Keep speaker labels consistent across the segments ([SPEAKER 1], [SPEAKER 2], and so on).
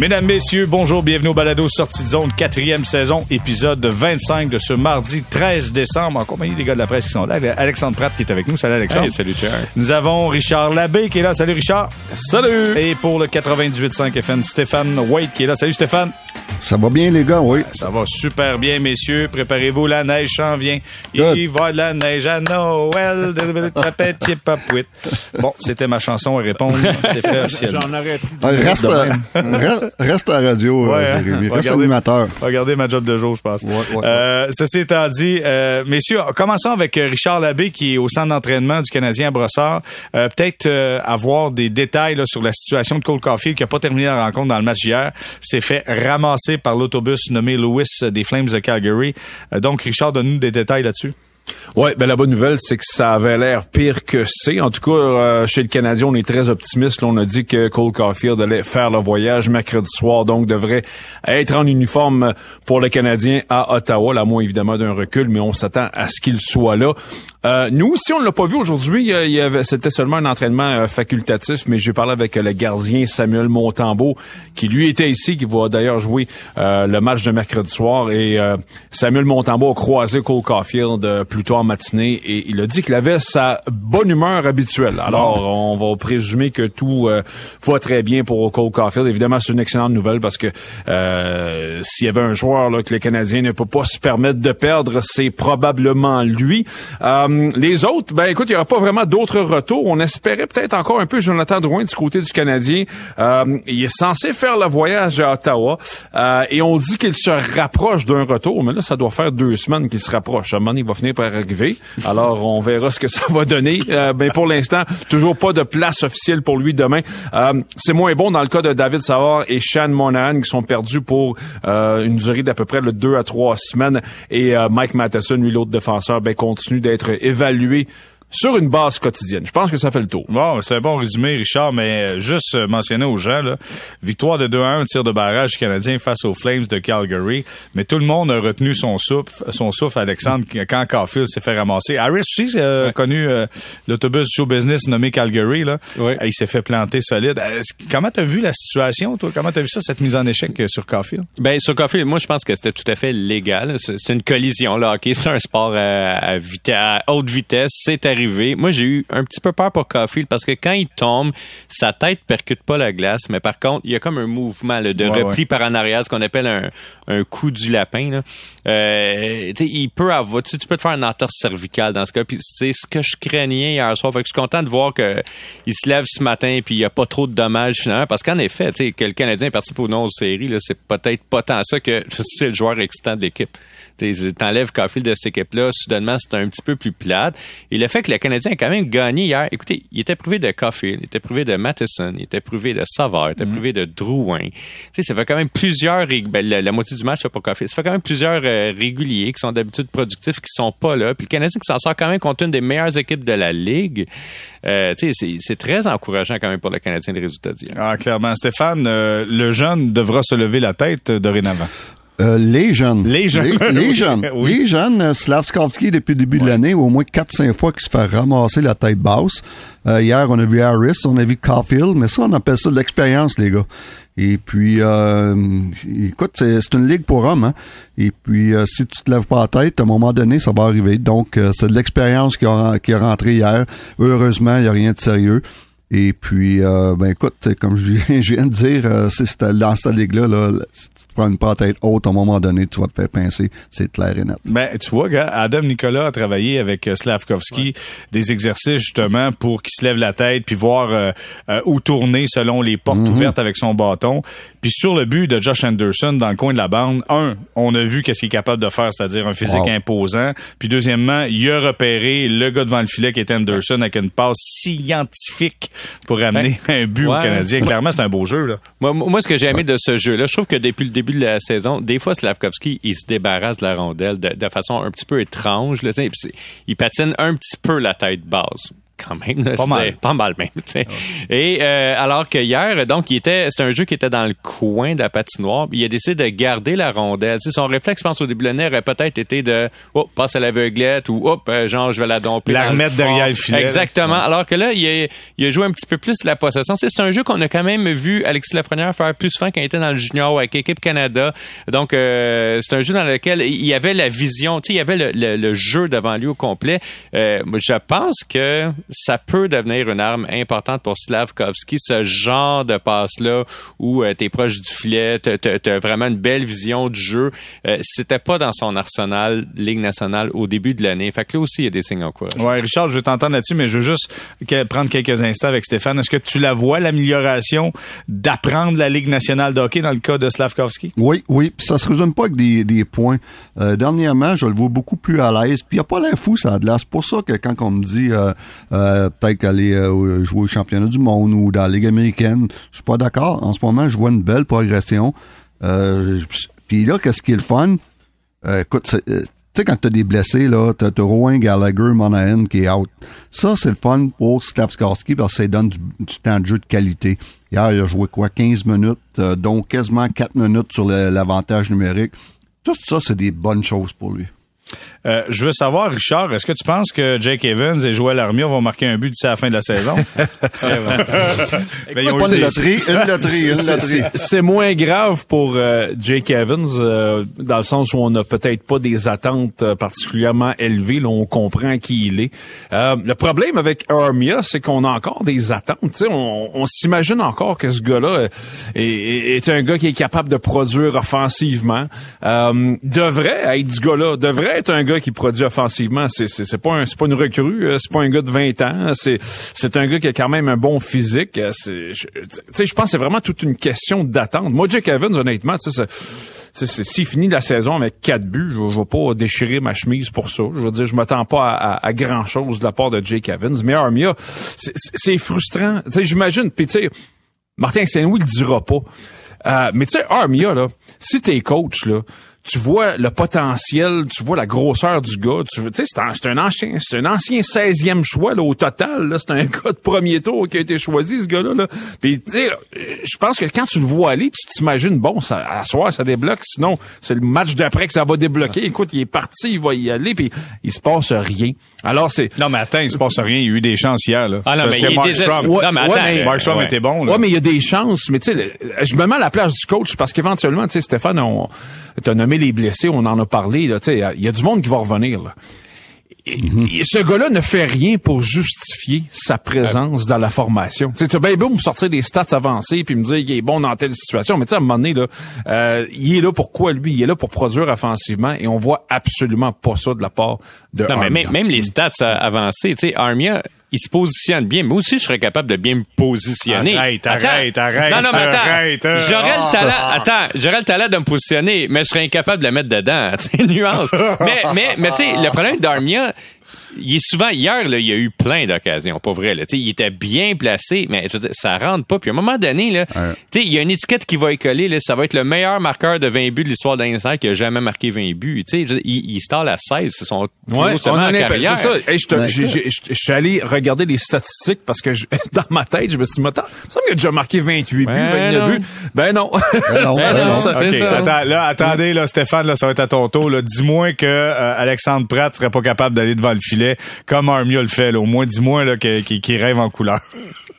[SPEAKER 1] Mesdames, Messieurs, bonjour, bienvenue au Balado Sortie de zone, quatrième saison, épisode 25 de ce mardi 13 décembre, en compagnie des gars de la presse qui sont là. Alexandre Pratt qui est avec nous. Salut Alexandre.
[SPEAKER 2] salut Pierre.
[SPEAKER 1] Nous avons Richard Labbé qui est là. Salut Richard.
[SPEAKER 2] Salut.
[SPEAKER 1] Et pour le 98.5 FM, Stéphane White qui est là. Salut Stéphane.
[SPEAKER 3] Ça va bien, les gars, oui.
[SPEAKER 1] Ça va super bien, messieurs. Préparez-vous, la neige s'en vient. Il va de la neige à Noël. Bon, c'était ma chanson à répondre. C'est fait officiellement.
[SPEAKER 2] J'en aurais
[SPEAKER 3] pris. Reste, reste, reste, à la radio,
[SPEAKER 1] ouais,
[SPEAKER 3] euh, Jérémy. Reste regardez, animateur.
[SPEAKER 1] Regardez ma job de jour, je pense.
[SPEAKER 3] Ouais, ouais,
[SPEAKER 1] euh, ceci étant dit, euh, messieurs, commençons avec Richard Labbé, qui est au centre d'entraînement du Canadien à Brossard. Euh, Peut-être euh, avoir des détails là, sur la situation de Cole Caulfield, qui n'a pas terminé la rencontre dans le match hier. S'est fait ramasser par l'autobus nommé Lewis des Flames de Calgary. Euh, donc, Richard, donne-nous des détails là-dessus.
[SPEAKER 2] Ouais, ben la bonne nouvelle, c'est que ça avait l'air pire que c'est. En tout cas, euh, chez le Canadien, on est très optimiste. On a dit que Cole Caulfield allait faire le voyage mercredi soir, donc devrait être en uniforme pour le Canadien à Ottawa, là, moins évidemment d'un recul, mais on s'attend à ce qu'il soit là. Euh, nous, si on ne l'a pas vu aujourd'hui, il y avait, c'était seulement un entraînement euh, facultatif, mais j'ai parlé avec le gardien Samuel Montembeau, qui lui était ici, qui va d'ailleurs jouer euh, le match de mercredi soir. Et Samuel Montembeau a croisé Cole Caulfield plus tôt en matinée et il a dit qu'il avait sa bonne humeur habituelle. Alors, on va présumer que tout va très bien pour Cole Caulfield. Évidemment, c'est une excellente nouvelle parce que s'il y avait un joueur là, que les Canadiens ne peut pas se permettre de perdre, c'est probablement lui. Les autres, ben écoute, il n'y aura pas vraiment d'autres retours. On espérait peut-être encore un peu Jonathan Drouin du côté du Canadien. Euh, il est censé faire le voyage à Ottawa euh, et on dit qu'il se rapproche d'un retour, mais là, ça doit faire deux semaines qu'il se rapproche. À un moment, il va finir par arriver. Alors, on verra ce que ça va donner. Euh, ben pour l'instant, toujours pas de place officielle pour lui demain. Euh, c'est moins bon dans le cas de David Savard et Sean Monahan qui sont perdus pour euh, une durée d'à peu près le deux à trois semaines. Et euh, Mike Matheson, lui, l'autre défenseur, ben continue d'être évalué sur une base quotidienne. Je pense que ça fait le tour.
[SPEAKER 1] Bon, c'est un bon résumé, Richard, mais juste mentionner aux gens, là, victoire de 2 à 1, tir de barrage canadien face aux Flames de Calgary, mais tout le monde a retenu son souffle, son souffle Alexandre, quand Caulfield s'est fait ramasser. Harris aussi a ouais. connu euh, l'autobus show business nommé Calgary, là.
[SPEAKER 2] Ouais.
[SPEAKER 1] il s'est fait planter solide. Comment t'as vu la situation, toi? Comment t'as vu ça, cette mise en échec sur Caulfield?
[SPEAKER 4] Ben, sur Caulfield, moi, je pense que c'était tout à fait légal. C'est une collision, là. OK, c'est un sport à, à, vitesse, à haute vitesse. C'est arrivé moi, j'ai eu un petit peu peur pour Caulfield parce que quand il tombe, sa tête percute pas la glace, mais par contre, il y a comme un mouvement là, de
[SPEAKER 1] Ouais,
[SPEAKER 4] repli
[SPEAKER 1] ouais.
[SPEAKER 4] par en arrière, ce qu'on appelle un, un coup du lapin. Là. Euh, il peut avoir, tu peux te faire une entorse cervicale dans ce cas. Puis c'est ce que je craignais hier soir. Fait que je suis content de voir que il se lève ce matin puis il y a pas trop de dommages finalement. Parce qu'en effet, que le Canadien est parti pour une autre série, c'est peut-être pas tant ça que c'est le joueur excitant de l'équipe. T'enlèves Caulfield de cette équipe-là, soudainement, c'est un petit peu plus plate. Et le fait que le Canadien a quand même gagné hier, écoutez, il était privé de Caulfield, il était privé de Matheson, il était privé de Savard, il était privé de Drouin. Tu sais, ça fait quand même plusieurs, ben, la, la moitié du match, c'est pour Caulfield. Ça fait quand même plusieurs euh, réguliers qui sont d'habitude productifs, qui sont pas là. Puis le Canadien qui s'en sort quand même contre une des meilleures équipes de la Ligue. Euh, tu sais, c'est- très encourageant quand même pour le Canadien, les résultats d'hier.
[SPEAKER 1] Ah, clairement. Stéphane, euh, le jeune devra se lever la tête dorénavant.
[SPEAKER 3] Euh, les jeunes.
[SPEAKER 1] Les jeunes.
[SPEAKER 3] Les, les jeunes.
[SPEAKER 1] Oui.
[SPEAKER 3] Les jeunes. euh, Slavskovski, depuis le début de l'année, au moins 4-5 fois qu'il se fait ramasser la tête basse. Euh, hier, on a vu Harris, on a vu Caulfield, mais ça, on appelle ça de l'expérience, les gars. Et puis, euh, écoute, c'est une ligue pour hommes. Hein? Et puis, euh, si tu te lèves pas la tête, à un moment donné, ça va arriver. Donc, euh, c'est de l'expérience qui a, qui est rentré hier. Heureusement, il n'y a rien de sérieux. Et puis, euh, ben écoute, comme je, je viens de dire, euh, si c'était dans cette ligue-là, là, si tu te prends une pas tête haute, à un moment donné, tu vas te faire pincer. C'est clair et net.
[SPEAKER 1] Ben, tu vois, gars, Adam Nicolas a travaillé avec euh, Slavkovski des exercices justement pour qu'il se lève la tête puis voir euh, euh, où tourner selon les portes ouvertes avec son bâton. Puis sur le but de Josh Anderson dans le coin de la bande, un, on a vu qu'est-ce qu'il est capable de faire, c'est-à-dire un physique
[SPEAKER 3] Wow.
[SPEAKER 1] imposant. Puis deuxièmement, il a repéré le gars devant le filet qui est Anderson avec une passe scientifique pour amener un but au
[SPEAKER 4] Ouais.
[SPEAKER 1] Canadien. Clairement, c'est un beau jeu là.
[SPEAKER 4] Moi, moi, ce que j'ai aimé de ce jeu-là, je trouve que depuis le début de la saison, des fois, Slavkovski, il se débarrasse de la rondelle de, de façon un petit peu étrange. Là, il patine un petit peu la tête basse. Quand même. là,
[SPEAKER 1] Pas mal.
[SPEAKER 4] Pas mal même. sais. Et euh, alors que hier, donc, il était, c'est un jeu qui était dans le coin de la patinoire. Il a décidé de garder la rondelle. Tu sais, son réflexe, je pense, au début de l'année, aurait peut-être été de, oh, passe à l'aveuglette ou, hop, euh, genre, je vais la domper.
[SPEAKER 1] La remettre derrière le filet,
[SPEAKER 4] Exactement. Alors que là, il a, il a joué un petit peu plus la possession. C'est un jeu qu'on a quand même vu Alexis Lafrenière faire plus souvent quand il était dans le junior avec l'équipe Canada. Donc, euh, c'est un jeu dans lequel il y avait la vision, tu sais, il y avait le, le- le jeu devant lui au complet. Euh, je pense que ça peut devenir une arme importante pour Slavkovski, ce genre de passe-là où tu es proche du filet, tu as vraiment une belle vision du jeu. Euh, C'était pas dans son arsenal Ligue nationale au début de l'année. Fait que là aussi, il y a des signes en courage.
[SPEAKER 1] Ouais, Richard, je vais t'entendre là-dessus, mais je veux juste que- prendre quelques instants avec Stéphane. Est-ce que tu la vois, l'amélioration d'apprendre la Ligue nationale de hockey dans le cas de Slavkovski?
[SPEAKER 3] Oui, oui, puis ça se résume pas avec des, des points. Euh, dernièrement, je le vois beaucoup plus à l'aise. Puis il a pas l'air fou, ça a de. C'est pour ça que quand on me dit euh, peut-être qu'aller euh, jouer au championnat du monde ou dans la Ligue américaine, je suis pas d'accord. En ce moment, je vois une belle progression. Euh, puis là, qu'est-ce qui est le fun? Écoute, tu sais, quand t'as des blessés, là, t'as, t'as Rowan Gallagher, Monahan qui est out. Ça, c'est le fun pour Slavskarski parce que ça donne du, du temps de jeu de qualité. Hier, il a joué quoi? 15 minutes, dont quasiment 4 minutes sur l'avantage numérique. Tout ça, c'est des bonnes choses pour lui.
[SPEAKER 1] Euh, je veux savoir, Richard, est-ce que tu penses que Jake Evans et Joël Armia vont marquer un but d'ici à la fin de la saison? Ben, ils ont
[SPEAKER 3] une loterie, une loterie, une
[SPEAKER 2] C'est-
[SPEAKER 3] loterie.
[SPEAKER 2] c'est- moins grave pour euh, Jake Evans, euh, dans le sens où on n'a peut-être pas des attentes euh, particulièrement élevées. Là, on comprend qui il est. Euh, le problème avec Armia, c'est qu'on a encore des attentes. Tu sais, on on s'imagine encore que ce gars-là est, est- est un gars qui est capable de produire offensivement. Euh, devrait être ce gars-là, devrait être un gars qui produit offensivement. C'est c'est pas un c'est pas une recrue, euh, c'est pas un gars de 20 ans. C'est c'est un gars qui a quand même un bon physique. Euh, Tu sais, je pense que c'est vraiment toute une question d'attente. Moi, Jake Evans, honnêtement, tu sais, s'il finit la saison avec quatre buts, je, je vais pas déchirer ma chemise pour ça. Je veux dire, je m'attends pas à, à- à grand chose de la part de Jake Evans. Mais Armia, c'est frustrant. Tu sais, j'imagine. Puis tu sais, Martin Saint-Louis le dira pas. Euh, mais tu sais, Armia, là, si t'es coach, là, tu vois le potentiel, tu vois la grosseur du gars. Tu sais, c'est un, c'est un ancien, c'est un ancien 16e choix là, au total. Là, c'est un gars de premier tour qui a été choisi, ce gars-là. Là. Puis tu sais, je pense que quand tu le vois aller, tu t'imagines bon, ça, à soir ça débloque. Sinon, c'est le match d'après que ça va débloquer. Écoute, il est parti, il va y aller, puis il se passe rien. Alors c'est
[SPEAKER 1] Non, mais attends, il se passe rien. Il y a eu des chances hier, là.
[SPEAKER 4] Ah non,
[SPEAKER 1] Parce
[SPEAKER 4] mais
[SPEAKER 1] que
[SPEAKER 4] il
[SPEAKER 1] Mark. Strom-
[SPEAKER 4] Ouais, Non, mais attends,
[SPEAKER 2] mais-
[SPEAKER 1] Mark Strom
[SPEAKER 4] ouais.
[SPEAKER 1] était bon, là.
[SPEAKER 2] Ouais, mais il y a des chances. Mais tu sais, je me mets à la place du coach parce qu'éventuellement, tu sais, Stéphane, on t'as nommé les blessés, on en a parlé. Là, tu sais, il y a du monde qui va revenir. Là. Et- et ce gars-là ne fait rien pour justifier sa présence dans la formation. Tu sais, bien beau me sortir des stats avancées puis me dire qu'il est bon dans telle situation, mais tu sais, à un moment donné, là, euh, il est là pour quoi, lui? Il est là pour produire offensivement et on voit absolument pas ça de la part de
[SPEAKER 4] Non, mais même, même les stats avancées, tu sais, Armia, il se positionne bien. Moi aussi, je serais capable de bien me positionner.
[SPEAKER 1] Arrête,
[SPEAKER 4] Attends.
[SPEAKER 1] arrête, arrête,
[SPEAKER 4] Non, non, mais attends.
[SPEAKER 1] arrête, euh.
[SPEAKER 4] J'aurais le talent, attends, j'aurais le talent de me positionner, mais je serais incapable de le mettre dedans. Tu sais, nuance. mais, mais, mais tu sais, le problème d'Armia, il est souvent, hier, là, il y a eu plein d'occasions, pas vrai, là. Tu sais, il était bien placé, mais je veux dire, ça rentre pas. Puis à un moment donné, là, tu sais, il y a une étiquette qui va y coller, là, ça va être le meilleur marqueur de 20 buts de l'histoire d'Einstein qui a jamais marqué 20 buts. Dire, il, il start à 16, c'est son
[SPEAKER 2] Ouais,
[SPEAKER 4] gros seulement
[SPEAKER 2] on en
[SPEAKER 4] en
[SPEAKER 2] est-
[SPEAKER 4] carrière.
[SPEAKER 2] c'est ça. Hey, je te- j'ai- j'ai- je je suis allé regarder les statistiques parce que je- dans ma tête, je me suis dit, mais attends, il me semble qu'il a déjà marqué 28 buts,
[SPEAKER 4] Ben
[SPEAKER 2] 29
[SPEAKER 4] non.
[SPEAKER 2] buts. Ben non.
[SPEAKER 3] Ben non,
[SPEAKER 4] Ben non, ça-
[SPEAKER 1] OK,
[SPEAKER 4] C'est ça.
[SPEAKER 1] attends, là, attendez, là, Stéphane, là, ça va être à ton tour. Là. Dis-moi que euh, Alexandre Pratt serait pas capable d'aller devant le filet comme Armia le fait. Là. Au moins, dis-moi là, que- qu'il qu'il rêve en couleur.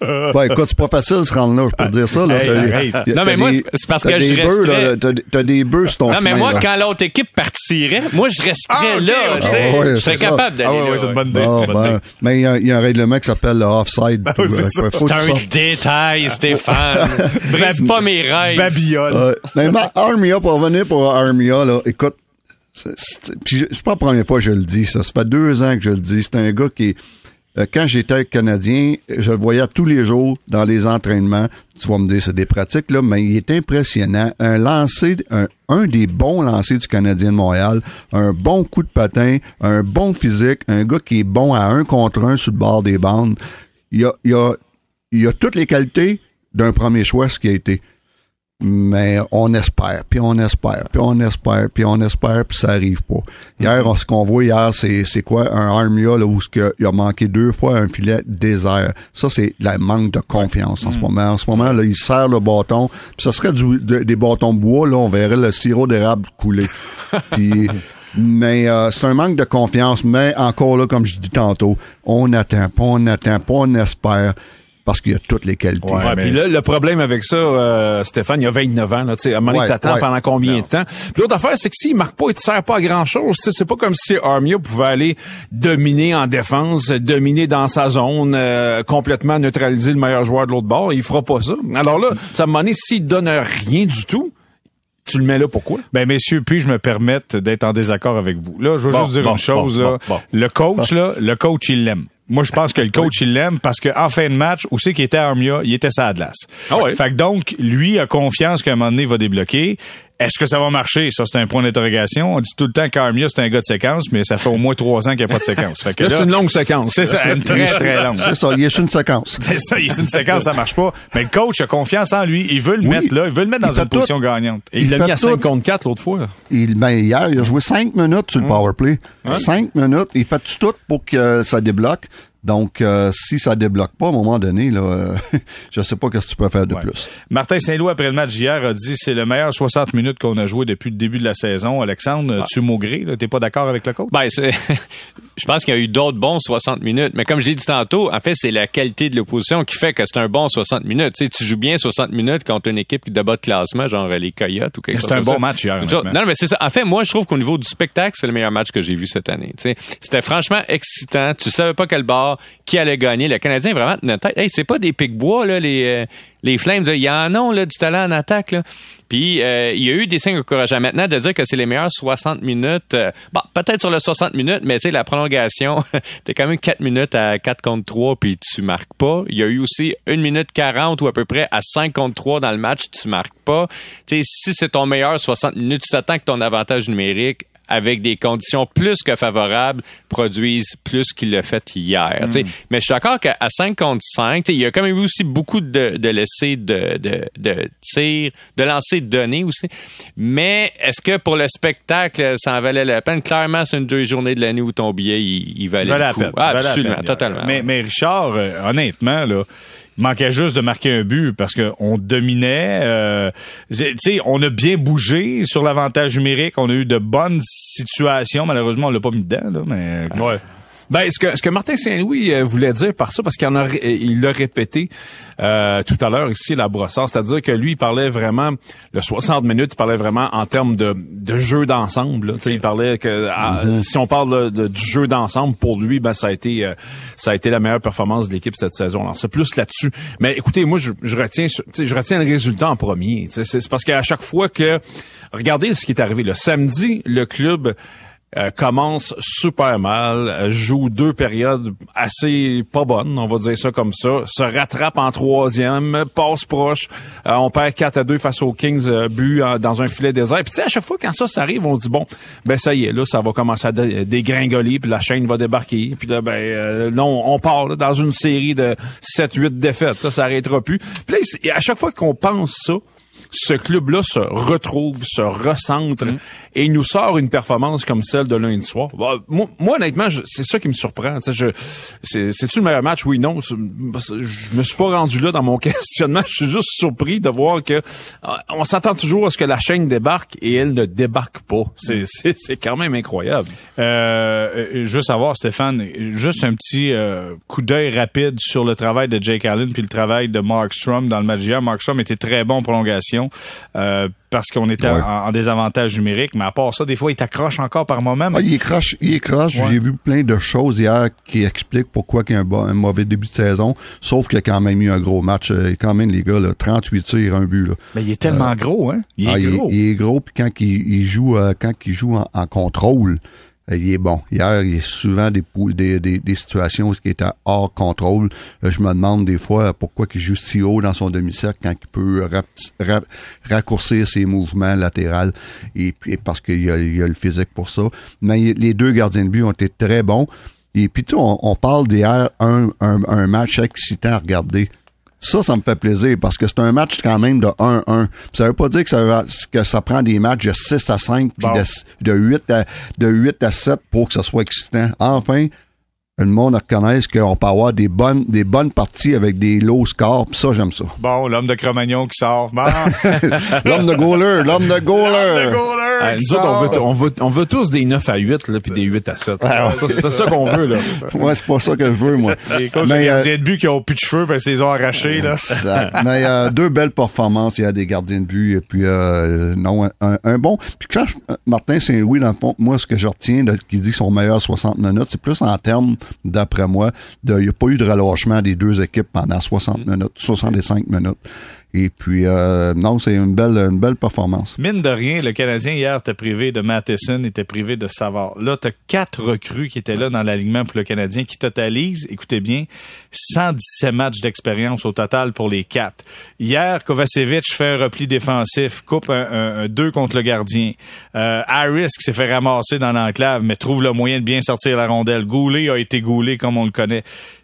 [SPEAKER 3] Ben, écoute, c'est pas facile de se rendre là, je peux te dire ça. Là.
[SPEAKER 1] Hey,
[SPEAKER 4] Non, mais moi, c'est- parce que je resterais-
[SPEAKER 3] T'as des bœufs sur ton
[SPEAKER 4] Non, mais
[SPEAKER 3] chemin,
[SPEAKER 4] moi,
[SPEAKER 3] là.
[SPEAKER 4] quand l'autre équipe partirait, moi, je resterais
[SPEAKER 1] Ah,
[SPEAKER 4] là.
[SPEAKER 1] ok.
[SPEAKER 4] tu sais.
[SPEAKER 3] Ah ouais,
[SPEAKER 4] je serais capable d'aller
[SPEAKER 1] Ah ouais,
[SPEAKER 4] là.
[SPEAKER 1] c'est une bonne idée.
[SPEAKER 3] ben,
[SPEAKER 1] idée.
[SPEAKER 3] mais il y, a- il y a un règlement qui s'appelle le offside.
[SPEAKER 1] Ah, c'est
[SPEAKER 3] euh,
[SPEAKER 4] un
[SPEAKER 3] sortes.
[SPEAKER 4] détail, Stéphane. Brise pas mes rêves.
[SPEAKER 1] Babylone.
[SPEAKER 3] Euh, mais ma- Armia, pour revenir pour Armia, là, écoute, c'est- pas la première fois que je le dis, ça. Ça fait deux ans que je le dis. C'est un gars qui, euh, quand j'étais Canadien, je le voyais tous les jours dans les entraînements. Tu vas me dire, c'est des pratiques, là, mais il est impressionnant. Un lancer, un, des bons lancers du Canadien de Montréal, un bon coup de patin, un bon physique, un gars qui est bon à un contre un sur le bord des bandes. Il a, il a, il a toutes les qualités d'un premier choix, ce qui a été. Mais on espère, puis on espère, puis on espère, puis on espère, puis ça arrive pas. Hier, ce qu'on voit hier, c'est, c'est quoi? Un Armia, là, où ce que, il a manqué deux fois un filet désert. Ça, c'est le manque de confiance en ce moment. En ce moment, là, il serre le bâton, puis ça serait du, des bâtons de bois, là, on verrait le sirop d'érable couler. puis, mais euh, c'est un manque de confiance. Mais encore là, comme je dis tantôt, on attend pas, on attend pas, on espère parce qu'il y a toutes les qualités.
[SPEAKER 2] Ouais, puis là, le problème avec ça, euh, Stéphane, il y a 29 ans, là, tu sais, à un moment donné, t'attends pendant combien de temps? Puis l'autre affaire, c'est que s'il marque pas, il te sert pas à grand chose. C'est pas comme si Armia pouvait aller dominer en défense, dominer dans sa zone, euh, complètement neutraliser le meilleur joueur de l'autre bord. Il fera pas ça. Alors là, ça me donné, s'il donne rien du tout, tu le mets là pourquoi?
[SPEAKER 1] Ben, messieurs, puis je me permettre d'être en désaccord avec vous. Là, je veux juste dire une chose, là. Le coach, là, le coach, il l'aime. Moi, je pense que le coach, il l'aime parce qu'en fin de match, où c'est qu'il était à Armia, il était sa Atlas.
[SPEAKER 2] Ah ouais.
[SPEAKER 1] Fait que donc, lui a confiance qu'à un moment donné, il va débloquer. Est-ce que ça va marcher? Ça, c'est un point d'interrogation. On dit tout le temps qu'Armia, c'est un gars de séquence, mais ça fait au moins trois ans qu'il n'y a pas de séquence. Fait que
[SPEAKER 2] là, c'est une longue séquence.
[SPEAKER 1] C'est ça, une très, très longue.
[SPEAKER 3] C'est ça, il est une séquence.
[SPEAKER 1] C'est ça, il est une séquence, ça marche pas. Mais le coach a confiance en lui. Il veut le
[SPEAKER 3] Oui.
[SPEAKER 1] mettre là. Il veut le mettre dans
[SPEAKER 3] Il
[SPEAKER 1] une position gagnante.
[SPEAKER 2] Et il l'a
[SPEAKER 3] fait
[SPEAKER 2] mis à
[SPEAKER 3] tout.
[SPEAKER 2] 5 contre 4 l'autre fois.
[SPEAKER 3] Il, ben, hier, il a joué cinq minutes sur le power play. Cinq minutes. Il fait tout pour que ça débloque. Donc, euh, si ça débloque pas, à un moment donné, là, euh, je sais pas qu'est-ce que tu peux faire de
[SPEAKER 1] Ouais.
[SPEAKER 3] plus.
[SPEAKER 1] Martin Saint-Loup, après le match d'hier, a dit c'est le meilleur 60 minutes qu'on a joué depuis le début de la saison. Alexandre, tu maugré, là, t'es pas d'accord avec le coach?
[SPEAKER 4] Ben, c'est- je pense qu'il y a eu d'autres bons 60 minutes, mais comme j'ai dit tantôt, en fait, c'est la qualité de l'opposition qui fait que c'est un bon 60 minutes. Tu joues bien 60 minutes contre une équipe qui débat de classement, genre les Coyotes ou quelque chose
[SPEAKER 1] c'est un bon
[SPEAKER 4] ça.
[SPEAKER 1] match hier.
[SPEAKER 4] Non, mais c'est ça. En fait, moi, je trouve qu'au niveau du spectacle, c'est le meilleur match que j'ai vu cette année. Tu sais, c'était franchement excitant. Tu savais pas quel qui allait gagner. Le Canadien vraiment tête. Hey, c'est pas des pics-bois, là, les, euh, les Flames. Il y en a, là, du talent en attaque. Puis euh, il y a eu des signes encourageants. Maintenant, de dire que c'est les meilleurs 60 minutes, euh, bon, peut-être sur le 60 minutes, mais tu sais, la prolongation, t'es quand même 4 minutes à 4 contre 3, puis tu marques pas. Il y a eu aussi 1 minute 40 ou à peu près à 5 contre 3 dans le match, tu marques pas. Tu sais, si c'est ton meilleur 60 minutes, tu t'attends que ton avantage numérique avec des conditions plus que favorables, produisent plus qu'il l'a fait hier. sais. Mais je suis d'accord qu'à à 5 contre 5, tu sais, il y a quand même eu aussi beaucoup de, de laissés de, de, de tirs, de lancers donnés aussi. Mais est-ce que pour le spectacle, ça en valait la peine? Clairement, c'est une deux journées de l'année où ton billet, il, il valait le
[SPEAKER 1] la
[SPEAKER 4] coup.
[SPEAKER 1] peine.
[SPEAKER 4] Ah,
[SPEAKER 1] Ça valait la
[SPEAKER 4] absolument,
[SPEAKER 1] peine,
[SPEAKER 4] totalement.
[SPEAKER 1] Mais, mais Richard, euh, honnêtement, là, manquait juste de marquer un but parce qu'on dominait. euh, on a bien bougé sur l'avantage numérique. On a eu de bonnes situations. Malheureusement, on l'a pas mis dedans, là, mais.
[SPEAKER 2] Ben, ce que, ce que Martin Saint-Louis euh, voulait dire par ça, parce qu'il en a, euh, il l'a répété euh, tout à l'heure ici, la brossard, c'est-à-dire que lui, il parlait vraiment, le 60 minutes, il parlait vraiment en termes de, de jeu d'ensemble. là. Tu sais, Il parlait que ah, si on parle de- de- du jeu d'ensemble, pour lui, ben ça a été euh, ça a été la meilleure performance de l'équipe cette saison. Alors, c'est plus là-dessus. Mais écoutez, moi, je, je retiens je retiens le résultat en premier. C'est parce qu'à chaque fois que regardez ce qui est arrivé. Le samedi, le club euh, commence super mal, euh, joue deux périodes assez pas bonnes, on va dire ça comme ça, se rattrape en troisième, passe proche, euh, on perd 4 à 2 face aux Kings, euh, but en- dans un filet désert. Puis tu sais, à chaque fois quand ça, ça arrive, on se dit, bon, ben ça y est, là, ça va commencer à dé- dégringoler, puis la chaîne va débarquer, puis là, ben, euh, là, on, part là, dans une série de 7-8 défaites, là, ça arrêtera plus. Puis là, à chaque fois qu'on pense ça, ce club-là se retrouve, se recentre et il nous sort une performance comme celle de lundi soir. Bah, moi, moi, honnêtement, c'est ça qui me surprend. C'est-tu le meilleur match? Oui, non. Je me suis pas rendu là dans mon questionnement. Je suis juste surpris de voir que euh, on s'attend toujours à ce que la chaîne débarque et elle ne débarque pas. C'est- c'est quand même incroyable.
[SPEAKER 1] Euh, euh, juste savoir, Stéphane, juste un petit euh, coup d'œil rapide sur le travail de Jake Allen puis le travail de Mark Strom dans le match. Mark Strom était très bon en prolongation euh, parce qu'on était
[SPEAKER 3] Ouais.
[SPEAKER 1] en, en désavantage numérique, mais à part ça, des fois, il t'accroche encore par moment. mais-
[SPEAKER 3] Ah, il est croche, il.
[SPEAKER 1] Ouais.
[SPEAKER 3] J'ai vu plein de choses hier qui expliquent pourquoi il y a un, bon- un mauvais début de saison. Sauf qu'il y a quand même eu un gros match. Euh, Quand même, les gars, là, 38 tirs, un but. Là.
[SPEAKER 1] Mais il est tellement gros, hein? Il est
[SPEAKER 3] Ah,
[SPEAKER 1] gros.
[SPEAKER 3] il, est gros, puis quand il, il joue, euh, quand il joue en, en contrôle, euh, il est bon. Hier, il y a souvent des, situations qui étaient hors contrôle. Euh, je me demande des fois euh, pourquoi il joue si haut dans son demi-cercle quand il peut raccourcir ses mouvements latéraux et parce qu'il y a, le physique pour ça. Mais les deux gardiens de but ont été très bons. Et puis on, on parle d'hier un match excitant à regarder. Ça, ça me fait plaisir parce que c'est un match quand même de 1-1. Ça veut pas dire que ça, va- que ça prend des matchs de 6 à 5 puis
[SPEAKER 1] Bon.
[SPEAKER 3] de, de 8 à, de 8 à 7 pour que ça soit excitant. Enfin, le monde reconnaisse qu'on peut avoir des bonnes, des bonnes parties avec des low scores. Pis ça, j'aime ça.
[SPEAKER 1] Bon, l'homme de Cro-Magnon qui sort. Bon.
[SPEAKER 3] l'homme de goaler, l'homme de goaler.
[SPEAKER 1] Le goaler qui
[SPEAKER 2] nous autres, on veut, on, veut, on veut tous des 9 à 8, là, puis des 8 à 7.
[SPEAKER 3] Ah,
[SPEAKER 2] Ça, c'est ça qu'on veut, là.
[SPEAKER 3] Ouais, c'est pas ça que je veux, moi.
[SPEAKER 1] Les coachs de
[SPEAKER 3] euh,
[SPEAKER 1] gardiens de but qui ont plus de cheveux parce qu'ils les ont arrachés, là.
[SPEAKER 3] Ça. Mais euh, deux belles performances. Il y a des gardiens de but et puis euh, non un, un- un bon. Puis quand je- Martin Saint-Louis dans le fond, moi ce que je retiens de, qui dit son meilleur 60 minutes, c'est plus en termes d'après moi, de il n'y a pas eu de relâchement des deux équipes pendant 60 minutes, 65 minutes. Et puis euh, non, c'est une belle une belle performance.
[SPEAKER 1] Mine de rien, le Canadien hier était privé de Matheson, était privé de Savard. Là, tu as quatre recrues qui étaient là dans l'alignement pour le Canadien qui totalisent, écoutez bien, 117 matchs d'expérience au total pour les quatre. Hier, Kovacevic fait un repli défensif, coupe un, un- un deux contre le gardien. Euh, Harris qui s'est fait ramasser dans l'enclave, mais trouve le moyen de bien sortir la rondelle. Goulet a été goulé comme on le connaît.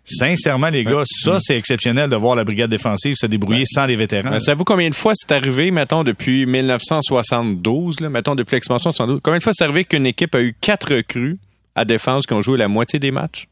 [SPEAKER 1] Sincèrement, les gars, ça, c'est exceptionnel de voir la brigade défensive se débrouiller sans les vétérans.
[SPEAKER 4] Euh, Savez-vous combien de fois c'est arrivé, mettons, depuis 1972, là, mettons, depuis l'expansion de 72, combien de fois c'est arrivé qu'une équipe a eu quatre recrues à défense qui ont joué la moitié des matchs?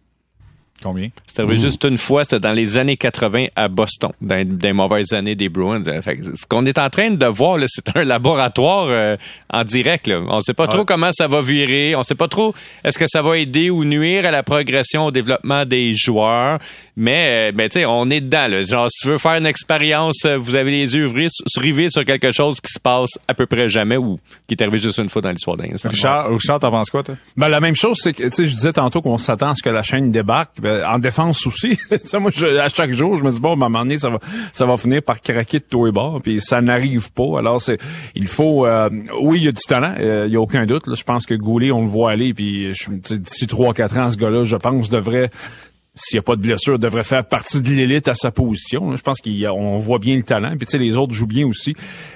[SPEAKER 1] Combien?
[SPEAKER 4] C'est arrivé juste une fois, c'était dans les années 80 à Boston, dans des mauvaises années des Bruins. Euh, Fait que ce qu'on est en train de voir, là, c'est un laboratoire euh, en direct. Là. On ne sait pas trop comment ça va virer. On ne sait pas trop est-ce que ça va aider ou nuire à la progression, au développement des joueurs. Mais, euh, ben, tu sais, on est dedans. Là. Genre, si tu veux faire une expérience, vous avez les yeux rivés, rivés sur quelque chose qui se passe à peu près jamais ou qui est arrivé juste une fois dans l'histoire d'un.
[SPEAKER 1] Richard, Richard t'en penses quoi, toi?
[SPEAKER 2] Ben, la même chose, c'est que, tu sais, je disais tantôt qu'on s'attend à ce que la chaîne débarque. Ben, en défense aussi. Moi, je- à chaque jour, je me dis, bon, ben, à un moment donné, ça va, ça va finir par craquer de tous les bords, puis ça n'arrive pas. Alors, c'est, il faut, euh, oui, il y a du talent, euh, il y a aucun doute. Là, je pense que Goulet, on le voit aller, puis d'ici trois, quatre ans, ce gars-là, je pense, devrait, s'il n'y a pas de blessure, devrait faire partie de l'élite à sa position. Je pense qu'on voit bien le talent. Puis tu sais, les autres jouent bien aussi.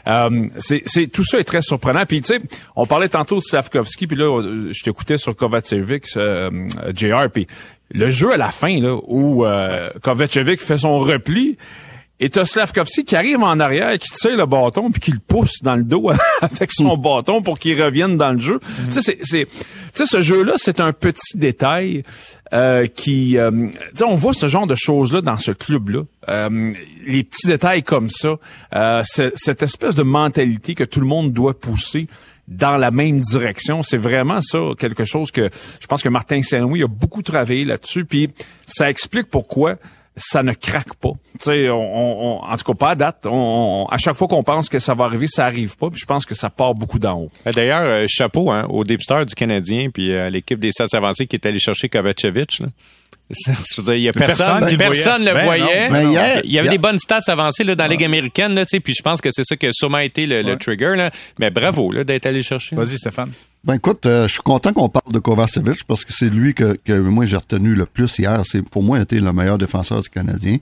[SPEAKER 2] Euh, c'est, c'est- tout ça est très surprenant. Puis tu sais, on parlait tantôt de Slavkovski, puis là, euh, je t'écoutais sur Kovacevic, euh, JR, puis le jeu à la fin, là, où euh, Kovacevic fait son repli, et t'as Slavkovski qui arrive en arrière, qui tire le bâton, puis qui le pousse dans le dos avec son bâton pour qu'il revienne dans le jeu. Tu sais, c'est, c'est, tu sais, ce jeu-là, c'est un petit détail euh, qui... euh, tu sais, on voit ce genre de choses-là dans ce club-là. Euh, les petits détails comme ça, euh, c'est- cette espèce de mentalité que tout le monde doit pousser dans la même direction. C'est vraiment ça, quelque chose que je pense que Martin Saint-Louis a beaucoup travaillé là-dessus, puis ça explique pourquoi ça ne craque pas. On, on- en tout cas pas à date. On, on- à chaque fois qu'on pense que ça va arriver, ça arrive pas. Puis je pense que ça part beaucoup d'en haut.
[SPEAKER 4] Euh, D'ailleurs, euh, chapeau hein, au débuteur du Canadien puis euh, à l'équipe des Stats avancés qui est allé chercher Kovacevic. là. Il y a personne,
[SPEAKER 1] personne
[SPEAKER 4] personne le
[SPEAKER 1] voyait. Ben
[SPEAKER 3] non. Ben, hier-
[SPEAKER 4] il y avait des bonnes stats avancées là, dans la Ligue américaine, là, tu sais, puis je pense que c'est ça qui a sûrement été le, le trigger. Là. Mais bravo là, d'être allé chercher.
[SPEAKER 1] Vas-y, Stéphane.
[SPEAKER 3] Ben écoute, euh, je suis content qu'on parle de Kovacevic parce que c'est lui que, que moi j'ai retenu le plus hier. C'est pour moi été le meilleur défenseur du Canadien.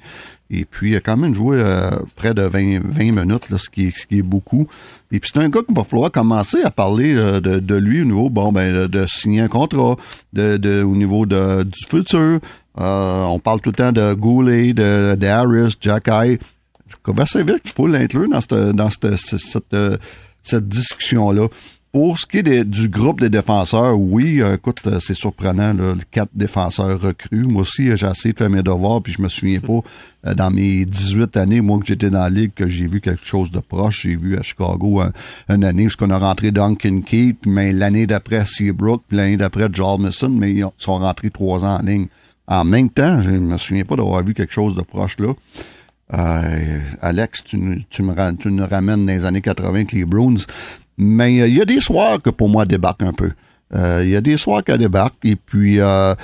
[SPEAKER 3] Et puis il a quand même joué euh, près de 20, 20 minutes, là, ce, qui ce qui est beaucoup. Et puis c'est un gars qu'il va falloir commencer à parler euh, de, de lui au niveau bon ben de, de signer un contrat, de, de au niveau de, du futur. Euh, on parle tout le temps de Goulet, de, de Harris, Jack Eye. Kovacevic, il faut l'inclure dans cette, dans cette, cette, cette discussion-là. Pour ce qui est du groupe des défenseurs, oui, euh, écoute, euh, c'est surprenant, là, les quatre défenseurs recrues. Moi aussi, euh, j'ai essayé de faire mes devoirs, puis je me souviens pas, euh, dans mes 18 années, moi, que j'étais dans la ligue, que j'ai vu quelque chose de proche. J'ai vu à Chicago un- une année où on a rentré Duncan Keith, mais l'année d'après Seabrook, puis l'année d'après Jarmison, mais ils ont- sont rentrés trois ans en ligne. En même temps, je me souviens pas d'avoir vu quelque chose de proche là. Euh, Alex, tu, tu, me, tu nous ramènes dans les années 80 avec les Bruins. Mais euh, il y a des soirs que pour moi débarque un peu. Euh, Il y a des soirs qu'elle débarque et puis euh,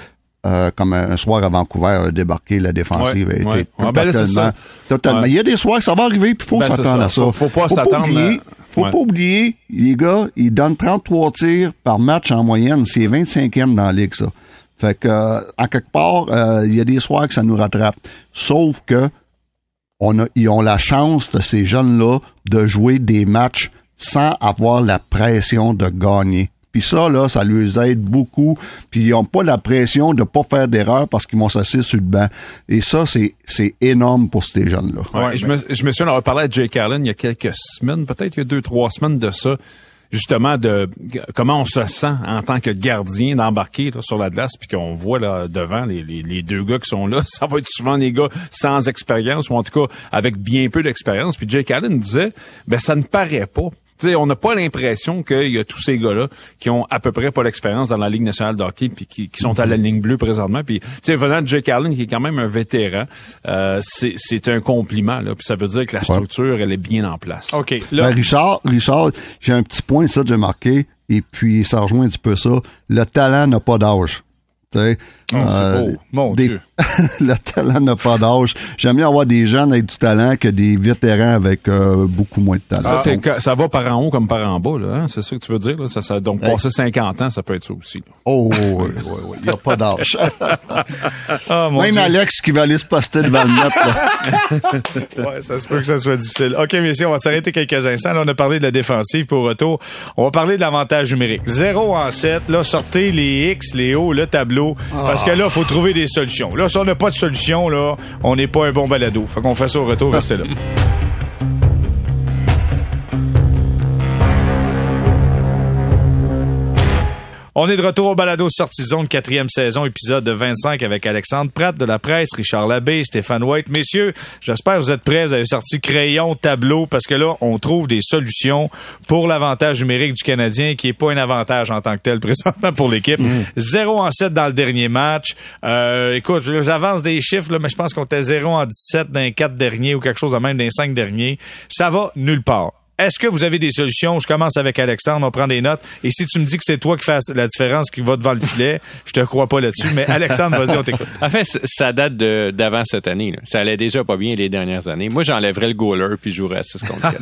[SPEAKER 3] comme un, soir à Vancouver, débarquer la défensive
[SPEAKER 2] Ouais,
[SPEAKER 3] a été
[SPEAKER 2] ouais. Ah, ben
[SPEAKER 3] totalement,
[SPEAKER 2] ça.
[SPEAKER 3] totalement.
[SPEAKER 2] Ouais.
[SPEAKER 3] Il y a des soirs que ça va arriver puis il faut
[SPEAKER 2] Ben,
[SPEAKER 3] s'attendre à ça.
[SPEAKER 2] Faut- faut pas s'attendre
[SPEAKER 3] oublier,
[SPEAKER 2] à-
[SPEAKER 3] faut pas oublier, les gars, ils donnent 33 tirs par match en moyenne. C'est 25e dans la ligue, ça. Fait que, euh, à quelque part, euh, il y a des soirs que ça nous rattrape. Sauf que, on a, ils ont la chance de ces jeunes-là de jouer des matchs sans avoir la pression de gagner. Puis ça, là, ça les aide beaucoup. Puis ils n'ont pas la pression de pas faire d'erreur parce qu'ils vont s'asseoir sur le banc. Et ça, c'est, c'est énorme pour ces jeunes-là.
[SPEAKER 2] Ouais, je, me, je me souviens, on a parlé à Jake Allen il y a quelques semaines, peut-être il y a deux, trois semaines de ça justement de comment on se sent en tant que gardien d'embarquer sur la glace puis qu'on voit là devant les, les, les, deux gars qui sont là ça va être souvent des gars sans expérience ou en tout cas avec bien peu d'expérience puis Jake Allen disait ben ça ne paraît pas on n'a pas l'impression qu'il y a tous ces gars-là qui ont à peu près pas l'expérience dans la Ligue nationale de hockey puis qui, sont à la ligne bleue présentement. Puis, venant de Jake Allen, qui est quand même un vétéran, euh, c'est un compliment. Là, puis ça veut dire que la structure, elle est bien en place.
[SPEAKER 3] OK. Ben, Richard, Richard j'ai un petit point, ça, j'ai marqué, et puis ça rejoint un petit peu ça. Le talent n'a pas d'âge.
[SPEAKER 1] Oh, euh, Mon Dieu.
[SPEAKER 3] le talent n'a pas d'âge. J'aime bien avoir des jeunes avec du talent que des vétérans avec euh, beaucoup moins de talent.
[SPEAKER 2] Ça, ça va par en haut comme par en bas, là. Hein? C'est ça que tu veux dire, là? Ça, ça, donc, passer 50 ans, ça peut être ça aussi.
[SPEAKER 3] Oh, oui, oui, oui. Il n'y a pas d'âge. oh, Même Alex qui va aller se poster devant le net,
[SPEAKER 1] là. ouais, ça se peut que ça soit difficile. OK, messieurs, on va s'arrêter quelques instants. Là, on a parlé de la défensive pour retour. On va parler de l'avantage numérique. 0 en 7. Là, sortez les X, les O, le tableau. Parce que là, il faut trouver des solutions. Là, si on n'a pas de solution, là, on n'est pas un bon balado. Fait qu'on fait ça au retour, restez là. On est de retour au balado Sortie Zone, quatrième saison, épisode de 25 avec Alexandre Pratt de la presse, Richard Labbé, Stéphane White. Messieurs, j'espère que vous êtes prêts. Vous avez sorti crayon, tableau, parce que là, on trouve des solutions pour l'avantage numérique du Canadien, qui est pas un avantage en tant que tel présentement pour l'équipe. 0 mm. en 7 dans le dernier match. Euh, écoute, j'avance des chiffres, là, mais je pense qu'on était 0 en 17 dans les 4 derniers ou quelque chose de même dans les 5 derniers. Ça va nulle part. Est-ce que vous avez des solutions? Je commence avec Alexandre, on prend des notes. Et si tu me dis que c'est toi qui fais la différence, qui va devant le filet, je te crois pas là-dessus. Mais Alexandre, vas-y, on t'écoute.
[SPEAKER 4] En fait, ça date d'avant cette année. Ça allait déjà pas bien les dernières années. Moi, j'enlèverais le goaler puis je jouerais à 6 contre 4.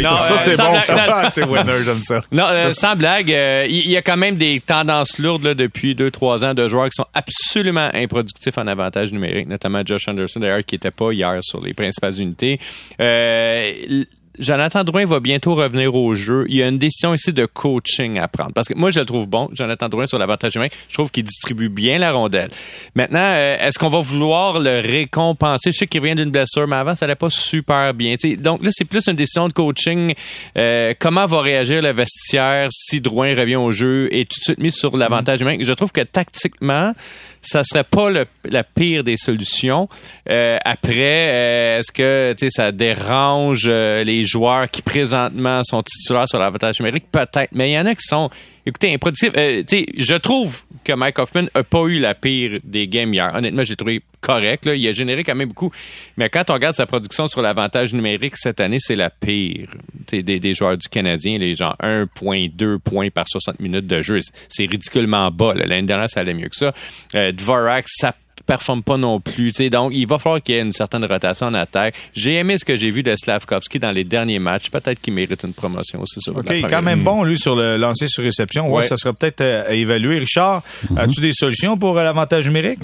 [SPEAKER 1] non, ça, c'est bon. Ça. c'est winner, j'aime ça.
[SPEAKER 4] Non, euh, sans blague, euh, il y, a quand même des tendances lourdes là, depuis 2-3 ans de joueurs qui sont absolument improductifs en avantage numérique, notamment Josh Anderson, d'ailleurs, qui était pas hier sur les principales unités. Euh, eh, Jonathan Drouin va bientôt revenir au jeu. Il y a une décision ici de coaching à prendre. Parce que moi, je le trouve bon, Jonathan Drouin, sur l'avantage humain. Je trouve qu'il distribue bien la rondelle. Maintenant, euh, est-ce qu'on va vouloir le récompenser? Je sais qu'il vient d'une blessure, mais avant, ça n'allait pas super bien. donc là, c'est plus une décision de coaching. Euh, comment va réagir le vestiaire si Drouin revient au jeu et tout de suite mis sur l'avantage humain? Je trouve que tactiquement, ça serait pas le, la pire des solutions. Euh, après, euh, est-ce que ça dérange euh, joueurs qui présentement sont titulaires sur l'avantage numérique? Peut-être. Mais il y en a qui sont écoutez, improductif. Euh, je trouve que Mike Hoffman a pas eu la pire des games hier. Honnêtement, j'ai trouvé correct. Là. Il a généré quand même beaucoup. Mais quand on regarde sa production sur l'avantage numérique cette année, c'est la pire des, des, joueurs du Canadien. Les gens 1,2 points par 60 minutes de jeu. C'est ridiculement bas. L'année dernière, ça allait mieux que ça. Euh, Dvorak, ça performe pas non plus. Donc, il va falloir qu'il y ait une certaine rotation en attaque. J'ai aimé ce que j'ai vu de Slavkovski dans les derniers matchs. Peut-être qu'il mérite une promotion aussi sur
[SPEAKER 1] OK, quand même bon, lui, sur le lancer sur réception. Ouais, ça serait peut-être euh, à évaluer. Richard, as-tu des solutions pour euh, l'avantage numérique?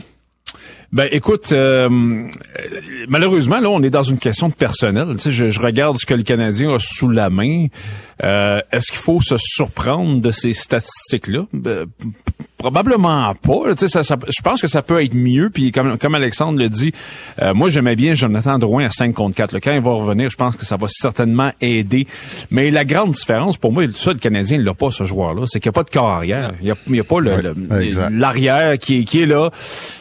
[SPEAKER 2] Ben écoute, euh, malheureusement là, on est dans une question de personnel. Tu sais, je, je regarde ce que le Canadien a sous la main. Euh, Est-ce qu'il faut se surprendre de ces statistiques-là? Ben, Probablement pas. Tu sais, ça, ça, je pense que ça peut être mieux. Puis comme, comme Alexandre le dit, euh, moi j'aimais bien Jonathan Drouin à 5 contre 4. Quand il va revenir, je pense que ça va certainement aider. Mais la grande différence pour moi, ça, le Canadien, il n'a pas ce joueur-là. C'est qu'il n'y a pas de corps arrière. Il n'y a, a, pas l'arrière qui, est, qui est là.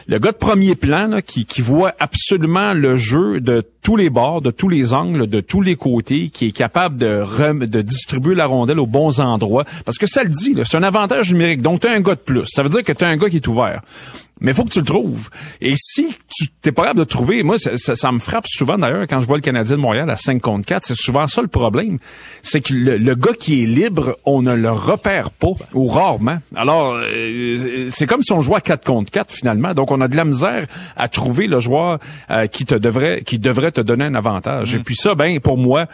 [SPEAKER 2] Le gars de premier qui, voit absolument le jeu de tous les bords, de tous les angles, de tous les côtés, qui est capable de, de distribuer la rondelle aux bons endroits. Parce que ça le dit, c'est un avantage numérique. Donc, tu un gars de plus. Ça veut dire que tu as un gars qui est ouvert. Mais il faut que tu le trouves. Et si tu t'es pas capable de trouver, moi, ça, ça, me frappe souvent d'ailleurs quand je vois le Canadien de Montréal à 5 contre 4, c'est souvent ça le problème. C'est que le, gars qui est libre, on ne le repère pas, ou rarement. Alors, euh, c'est comme si on jouait à 4 contre 4 finalement. Donc, on a de la misère à trouver le joueur euh, qui te devrait, qui devrait te donner un avantage. Et mm. puis ça, ben, pour moi,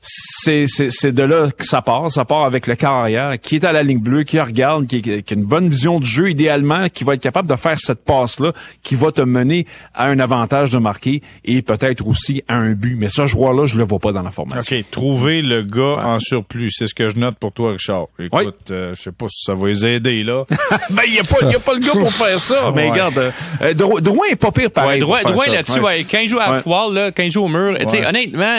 [SPEAKER 2] c'est, c'est, c'est de là que ça part. Ça part avec le carrière qui est à la ligne bleue, qui regarde, qui, qui, a une bonne vision du jeu idéalement, qui va être capable de faire cette passe-là, qui va te mener à un avantage de marquer et peut-être aussi à un but. Mais ce joueur-là, je le vois pas dans la formation.
[SPEAKER 1] OK. Trouver le gars en surplus, c'est ce que je note pour toi, Richard. Écoute, euh, je sais pas si ça va les aider, là.
[SPEAKER 2] ben, il n'y a, pas, y a pas le gars pour faire ça. Mais regarde, euh, Drouin est pas pire pareil.
[SPEAKER 4] Ouais, Drouin, là-dessus, ouais. quand il joue à la là, quand il joue au mur, tu sais, honnêtement,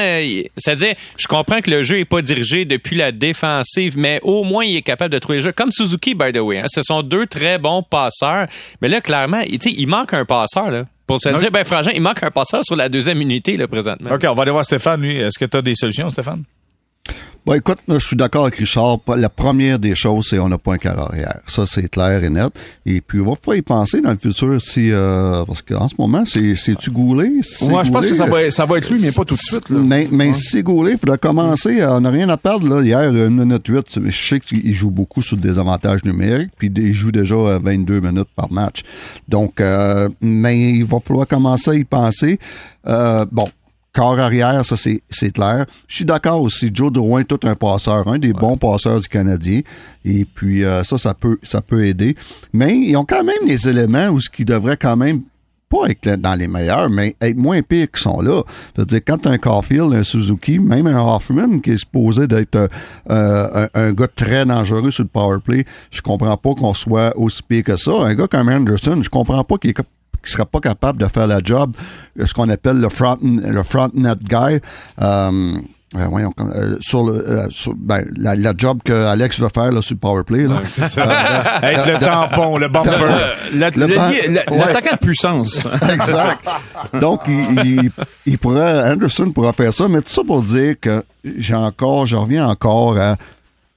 [SPEAKER 4] c'est-à-dire, je comprends que le jeu est pas dirigé depuis la défensive, mais au moins, il est capable de trouver le jeu. Comme Suzuki, by the way. Hein. Ce sont deux très bons passeurs. Mais là, clairement, il manque un passeur, là. Pour se dire, ben, Frangin, il manque un passeur sur la deuxième unité, là, présentement.
[SPEAKER 1] OK, on va aller voir Stéphane, lui. Est-ce que tu as des solutions, Stéphane?
[SPEAKER 3] Bon, écoute, je suis d'accord avec Richard. La première des choses, c'est on n'a pas un quart arrière. Ça, c'est clair et net. Et puis, on va pouvoir y penser dans le futur si, euh, parce qu'en ce moment, c'est, c'est-tu Goulet?
[SPEAKER 2] Moi, je pense que ça va, ça va être lui, mais pas tout de suite, là.
[SPEAKER 3] Mais, mais si Goulet, il faudra commencer. On n'a rien à perdre, là. Hier, une minute huit. Je sais qu'il joue beaucoup sur des avantages numériques, puis il joue déjà 22 minutes par match. Donc, euh, mais il va falloir commencer à y penser. Euh, bon, corps arrière, ça c'est clair. Je suis d'accord aussi. Joe Drouin, tout un passeur, un des bons passeurs du Canadien. Et puis euh, ça, ça peut, ça peut aider. Mais ils ont quand même les éléments où ce qui devrait quand même pas être dans les meilleurs, mais être moins pires qu'ils sont là. C'est-à-dire, quand un Caulfield, un Suzuki, même un Hoffman qui est supposé d'être euh, un, un, gars très dangereux sur le power play, je comprends pas qu'on soit aussi pire que ça. Un gars comme Anderson, je comprends pas qu'il est qui sera pas capable de faire la job, euh, ce qu'on appelle le front, le front net guy. Euh, euh, voyons, euh, sur le euh, sur, ben, la, la, job que Alex va faire là, sur le power play là.
[SPEAKER 1] c'est ça. Être le tampon, le bumper,
[SPEAKER 2] l'attaquant de puissance.
[SPEAKER 3] exact. Donc il, il, il, pourrait Anderson pourra faire ça, mais tout ça pour dire que j'ai encore, je reviens encore à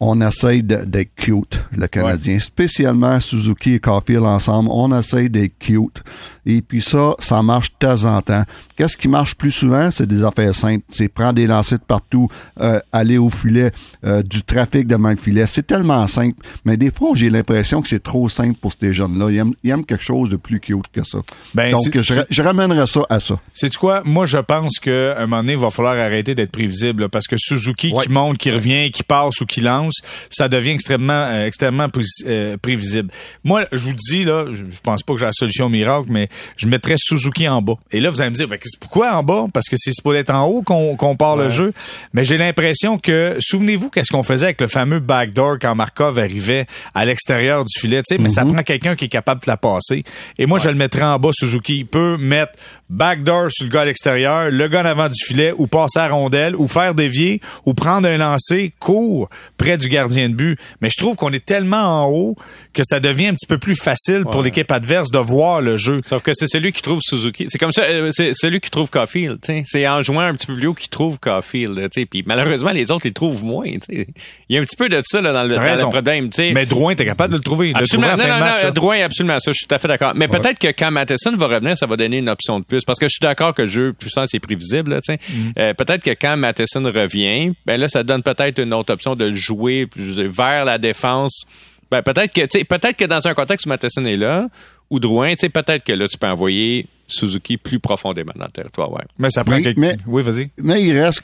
[SPEAKER 3] on essaye d'être cute, le Canadien. Spécialement Suzuki et Caulfield ensemble, on essaye d'être cute. Et puis ça, ça marche de temps en temps. Qu'est-ce qui marche plus souvent? C'est des affaires simples. C'est prendre des lancers de partout, euh, aller au filet, euh, du trafic devant le filet. C'est tellement simple. Mais des fois, j'ai l'impression que c'est trop simple pour ces jeunes-là. Ils aiment, quelque chose de plus cute que ça. Ben, Donc, je, je, ramènerais ça à ça.
[SPEAKER 1] C'est quoi? Moi, je pense qu'à un moment donné, il va falloir arrêter d'être prévisible. parce que Suzuki qui monte, qui revient, qui passe ou qui lance, ça devient extrêmement, euh, extrêmement euh, prévisible. Moi, je vous dis, là, je, pense pas que j'ai la solution miracle, mais je mettrais Suzuki en bas. Et là, vous allez me dire, ben, pourquoi en bas? Parce que c'est pour être en haut qu'on part le jeu. Mais j'ai l'impression que, souvenez-vous qu'est-ce qu'on faisait avec le fameux backdoor quand Markov arrivait à l'extérieur du filet, tu sais, mais ça mm-hmm. prend quelqu'un qui est capable de la passer. Et moi, je le mettrais en bas, Suzuki. Il peut mettre backdoor sur le gars à l'extérieur, le gars en avant du filet, ou passer à rondelle, ou faire dévier, ou prendre un lancer court près du gardien de but. Mais je trouve qu'on est tellement en haut que ça devient un petit peu plus facile pour l'équipe adverse de voir le jeu.
[SPEAKER 4] Sauf que c'est celui qui trouve Suzuki. C'est comme ça, euh, c'est celui qui trouve Caulfield. C'est en jouant un petit peu plus haut qu'il trouve Caulfield. Puis malheureusement, les autres, ils trouvent moins. Il y a un petit peu de ça là, dans, le, dans le problème.
[SPEAKER 1] Mais Drouin, t'es capable de le trouver.
[SPEAKER 4] Absolument. non, non, Drouin, absolument. Ça, je suis tout à fait d'accord. Mais peut-être que quand Matheson va revenir, ça va donner une option de plus. Parce que je suis d'accord que le jeu puissant, c'est prévisible. Mm. Euh, peut-être que quand Matheson revient, ben là, ça donne peut-être une autre option de jouer vers la défense. Ben, peut-être que, peut-être que dans un contexte où Matheson est là, ou Drouin, peut-être que là, tu peux envoyer Suzuki plus profondément dans le territoire. Ouais.
[SPEAKER 1] Mais ça prend oui, mais, oui, vas-y.
[SPEAKER 3] Mais il reste,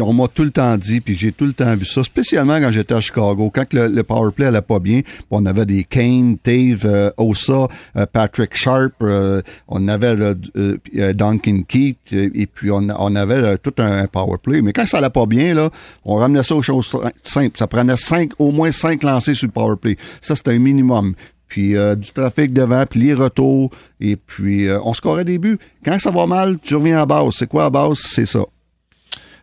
[SPEAKER 3] on m'a tout le temps dit, puis j'ai tout le temps vu ça, spécialement quand j'étais à Chicago, quand le, le power play allait pas bien, on avait des Kane, Dave, euh, Osa, euh, Patrick Sharp, euh, on avait Duncan Keith, et puis on, on avait tout un power play. Mais quand ça allait pas bien, là, on ramenait ça aux choses simples. Ça prenait cinq, au moins cinq lancers sur le power play. Ça, c'était un minimum puis euh, du trafic devant, puis les retours, et puis euh, on scorait des buts. Quand ça va mal, tu reviens à base. C'est quoi à base? C'est ça.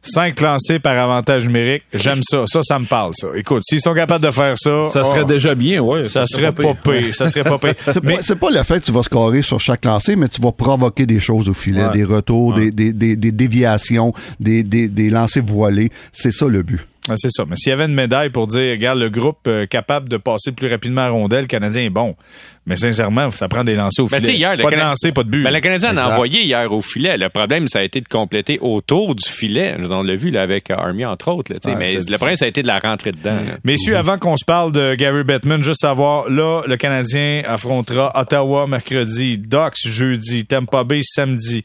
[SPEAKER 1] Cinq lancés par avantage numérique, j'aime ça. Ça, ça me parle, ça. Écoute, s'ils sont capables de faire ça...
[SPEAKER 2] Ça serait oh, déjà bien, ouais.
[SPEAKER 1] Ça, serait pas pire. Ça serait pas pire.
[SPEAKER 3] c'est pas, le fait que tu vas scorer sur chaque lancé, mais tu vas provoquer des choses au filet, des retours, des, des, des, des, déviations, des, des, des lancers voilés. C'est ça le but.
[SPEAKER 1] Ah, c'est ça. Mais s'il y avait une médaille pour dire, regarde, le groupe euh, capable de passer plus rapidement à rondelle, le Canadien est bon. Mais sincèrement, ça prend des lancers au ben, filet. hier, pas de lancers, pas de but.
[SPEAKER 4] Ben, le Canadien en a envoyé hier au filet. Le problème, ça a été de compléter autour du filet. On l'a vu là, avec Army, entre autres. Là, mais le problème, ça a été de la rentrer dedans.
[SPEAKER 1] Messieurs, avant qu'on se parle de Gary Bettman, juste savoir, là, le Canadien affrontera Ottawa mercredi, Ducks jeudi, Tampa Bay samedi.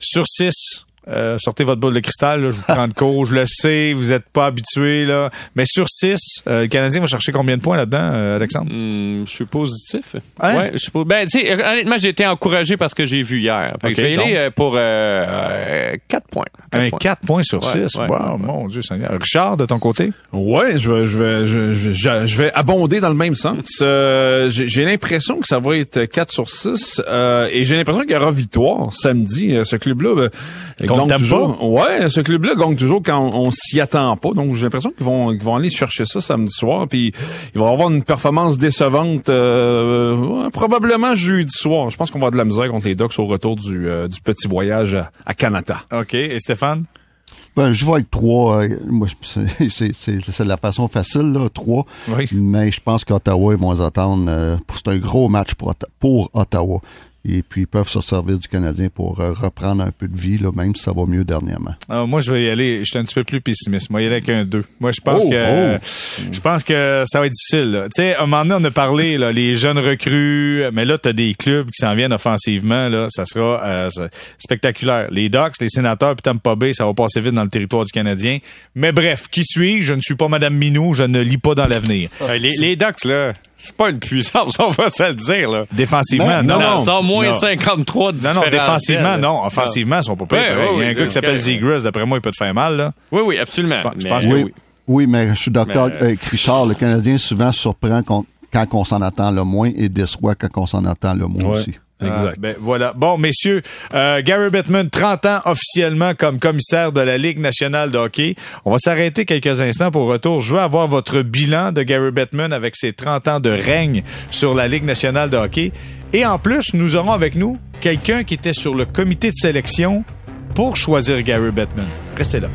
[SPEAKER 1] Sur six, euh, sortez votre boule de cristal, là, je vous prends de cours, je le sais, vous êtes pas habitué là. Mais sur 6, euh, le Canadien va chercher combien de points là-dedans, euh, Alexandre?
[SPEAKER 4] Hmm, je suis positif.
[SPEAKER 1] Hein?
[SPEAKER 4] Ouais, je suis po- Ben, tu sais, honnêtement, j'ai été encouragé par ce que j'ai vu hier. Fait que
[SPEAKER 1] Ok,
[SPEAKER 4] je vais y
[SPEAKER 1] donc?
[SPEAKER 4] aller euh, pour 4 points. Quatre
[SPEAKER 1] Un
[SPEAKER 4] points.
[SPEAKER 1] 4 points sur
[SPEAKER 4] Ouais,
[SPEAKER 1] 6.
[SPEAKER 4] ouais,
[SPEAKER 1] wow,
[SPEAKER 4] ouais, ouais.
[SPEAKER 1] mon Dieu Seigneur. Richard, de ton côté?
[SPEAKER 2] Ouais, je vais, je vais, je, je, vais abonder dans le même sens. Euh, j'ai j'ai l'impression que ça va être 4 sur 6 euh, et j'ai l'impression qu'il y aura victoire samedi. Euh, Ce club-là euh, gagne toujours. Ouais, ce club-là gagne toujours quand on, on s'y attend pas. Donc j'ai l'impression qu'ils vont, qu'ils vont aller chercher ça samedi soir. Puis ils vont avoir une performance décevante euh, probablement jeudi soir. Je pense qu'on va avoir de la misère contre les Ducks au retour du, euh, du petit voyage à, à Canada.
[SPEAKER 1] OK. Et Stéphane?
[SPEAKER 3] Ben, je vais avec trois. euh, moi, c'est- c'est c'est- c'est la façon facile, là, trois.
[SPEAKER 1] Oui.
[SPEAKER 3] Mais je pense qu'Ottawa, ils vont les attendre. euh, pour- c'est un gros match pour, pour Ottawa. Et puis, ils peuvent se servir du Canadien pour euh, reprendre un peu de vie, là, même si ça va mieux dernièrement.
[SPEAKER 1] Ah, moi, je vais y aller. Je suis un petit peu plus pessimiste. Moi, y aller avec un 2. Moi, je pense
[SPEAKER 2] Oh,
[SPEAKER 1] que
[SPEAKER 2] oh.
[SPEAKER 1] je pense que ça va être difficile. Tu sais, à un moment donné, on a parlé là, les jeunes recrues, mais là, t'as des clubs qui s'en viennent offensivement. Là, ça sera euh, spectaculaire. Les Ducks, les Sénateurs, puis Tampa Bay, ça va passer vite dans le territoire du Canadien. Mais bref, qui suis Je ne suis pas Madame Minou. Je ne lis pas dans l'avenir.
[SPEAKER 4] Euh, les, les Ducks, là, c'est pas une puissance, on va se le dire, là.
[SPEAKER 1] Défensivement,
[SPEAKER 3] Ben,
[SPEAKER 1] non,
[SPEAKER 4] Non,
[SPEAKER 1] non,
[SPEAKER 4] ils sont moins
[SPEAKER 1] non.
[SPEAKER 4] 53 de
[SPEAKER 1] Non, non, défensivement, non. Offensivement, ils sont pas pires.
[SPEAKER 4] Ouais,
[SPEAKER 1] pareil.
[SPEAKER 4] ouais,
[SPEAKER 1] Il y a un
[SPEAKER 4] oui,
[SPEAKER 1] gars qui s'appelle. Zegras, d'après moi, il peut te faire mal. Là.
[SPEAKER 4] Oui, oui, absolument.
[SPEAKER 1] Je pense- je
[SPEAKER 4] Mais-
[SPEAKER 1] pense que
[SPEAKER 3] Oui,
[SPEAKER 1] oui.
[SPEAKER 3] oui, mais je suis d'accord
[SPEAKER 4] Mais-
[SPEAKER 3] avec Richard. Le Canadien souvent surprend quand, quand on s'en attend le moins et déçoit quand on s'en attend le moins
[SPEAKER 2] Ouais.
[SPEAKER 3] aussi.
[SPEAKER 2] Exact.
[SPEAKER 1] Ah, ben voilà. Bon, messieurs, euh, Gary Bettman, 30 ans officiellement comme commissaire de la Ligue nationale de hockey. On va s'arrêter quelques instants pour retour. Je veux avoir votre bilan de Gary Bettman avec ses 30 ans de règne sur la Ligue nationale de hockey. Et en plus, nous aurons avec nous quelqu'un qui était sur le comité de sélection pour choisir Gary Bettman. Restez là.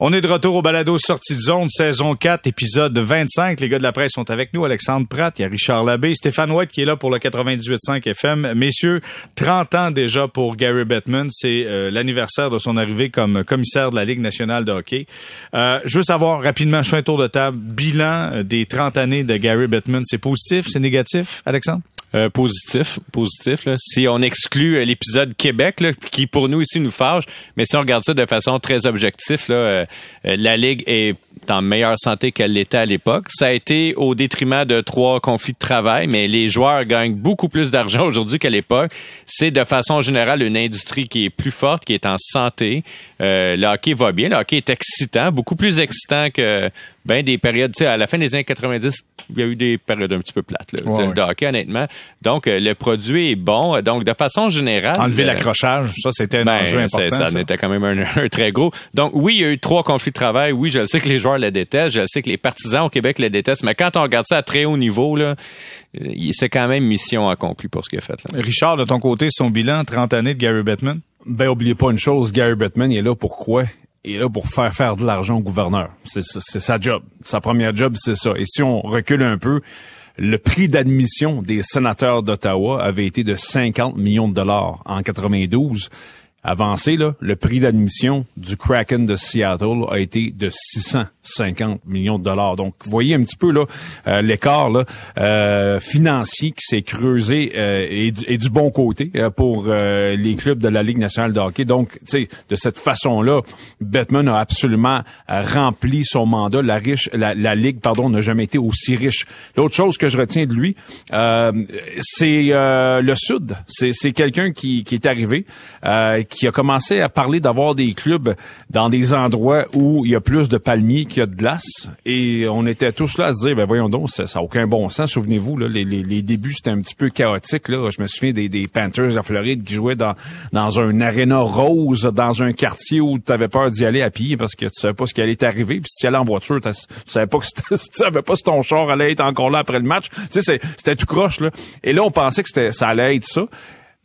[SPEAKER 1] On est de retour au balado Sortie de zone, saison 4, épisode 25. Les gars de la presse sont avec nous. Alexandre Pratt, il y a Richard Labbé, Stéphane White qui est là pour le 98.5 FM. Messieurs, 30 ans déjà pour Gary Bettman. C'est euh, l'anniversaire de son arrivée comme commissaire de la Ligue nationale de hockey. Euh, je veux savoir rapidement, je fais un tour de table, bilan euh, des 30 années de Gary Bettman. C'est positif, c'est négatif, Alexandre?
[SPEAKER 4] Euh, positif, positif. Si on exclut euh, l'épisode Québec, qui pour nous ici nous fâche, mais si on regarde ça de façon très objective, euh, la Ligue est en meilleure santé qu'elle l'était à l'époque. Ça a été au détriment de trois conflits de travail, mais les joueurs gagnent beaucoup plus d'argent aujourd'hui qu'à l'époque. C'est de façon générale une industrie qui est plus forte, qui est en santé. Le hockey va bien, le hockey est excitant, beaucoup plus excitant que ben des périodes, tu sais, à la fin des années 90, il y a eu des périodes un petit peu plates là,
[SPEAKER 1] Ouais,
[SPEAKER 4] de, hockey, honnêtement. Donc, euh, le produit est bon. Donc, de façon générale...
[SPEAKER 1] Enlever
[SPEAKER 4] euh,
[SPEAKER 1] l'accrochage, ça c'était un
[SPEAKER 4] ben,
[SPEAKER 1] enjeu important.
[SPEAKER 4] ça
[SPEAKER 1] ça.
[SPEAKER 4] en était quand même un, un très gros. Donc, oui, il y a eu trois conflits de travail. Oui, je sais que les joueurs le détestent. Je sais que les partisans au Québec le détestent. Mais quand on regarde ça à très haut niveau, là, euh, c'est quand même mission accomplie pour ce qu'il a fait. Là.
[SPEAKER 1] Richard, de ton côté, son bilan, 30 années de Gary Bettman?
[SPEAKER 2] Ben, oubliez pas une chose, Gary Bettman, il est là pour quoi? Il est là pour faire faire de l'argent au gouverneur. C'est sa job. Sa première job, c'est ça. Et si on recule un peu, le prix d'admission des sénateurs d'Ottawa avait été de 50 millions de dollars en 92. Avancé, là, le prix d'admission du Kraken de Seattle a été de 650 millions de dollars. Donc, vous voyez un petit peu là euh, l'écart euh, financier qui s'est creusé euh, et, du, bon côté euh, pour euh, les clubs de la Ligue nationale de hockey. Donc, de cette façon-là, Bettman a absolument rempli son mandat. La riche, la, la Ligue, pardon, n'a jamais été aussi riche. L'autre chose que je retiens de lui, c'est le Sud. C'est, quelqu'un qui, qui est arrivé, euh, qui a commencé à parler d'avoir des clubs dans des endroits où il y a plus de palmiers qu'il y a de glace. Et on était tous là à se dire, ben voyons donc, ça n'a aucun bon sens. Souvenez-vous, les, les, les débuts, c'était un petit peu chaotique. Là. Je me souviens des, des Panthers de Floride qui jouaient dans, dans un aréna rose, dans un quartier où tu avais peur d'y aller à pied parce que tu savais pas ce qui allait t'arriver. Puis si tu allais en voiture, tu savais pas que tu savais pas si ton char allait être encore là après le match. Tu sais, c'était tout croche. Là. Et là, on pensait que ça allait être ça.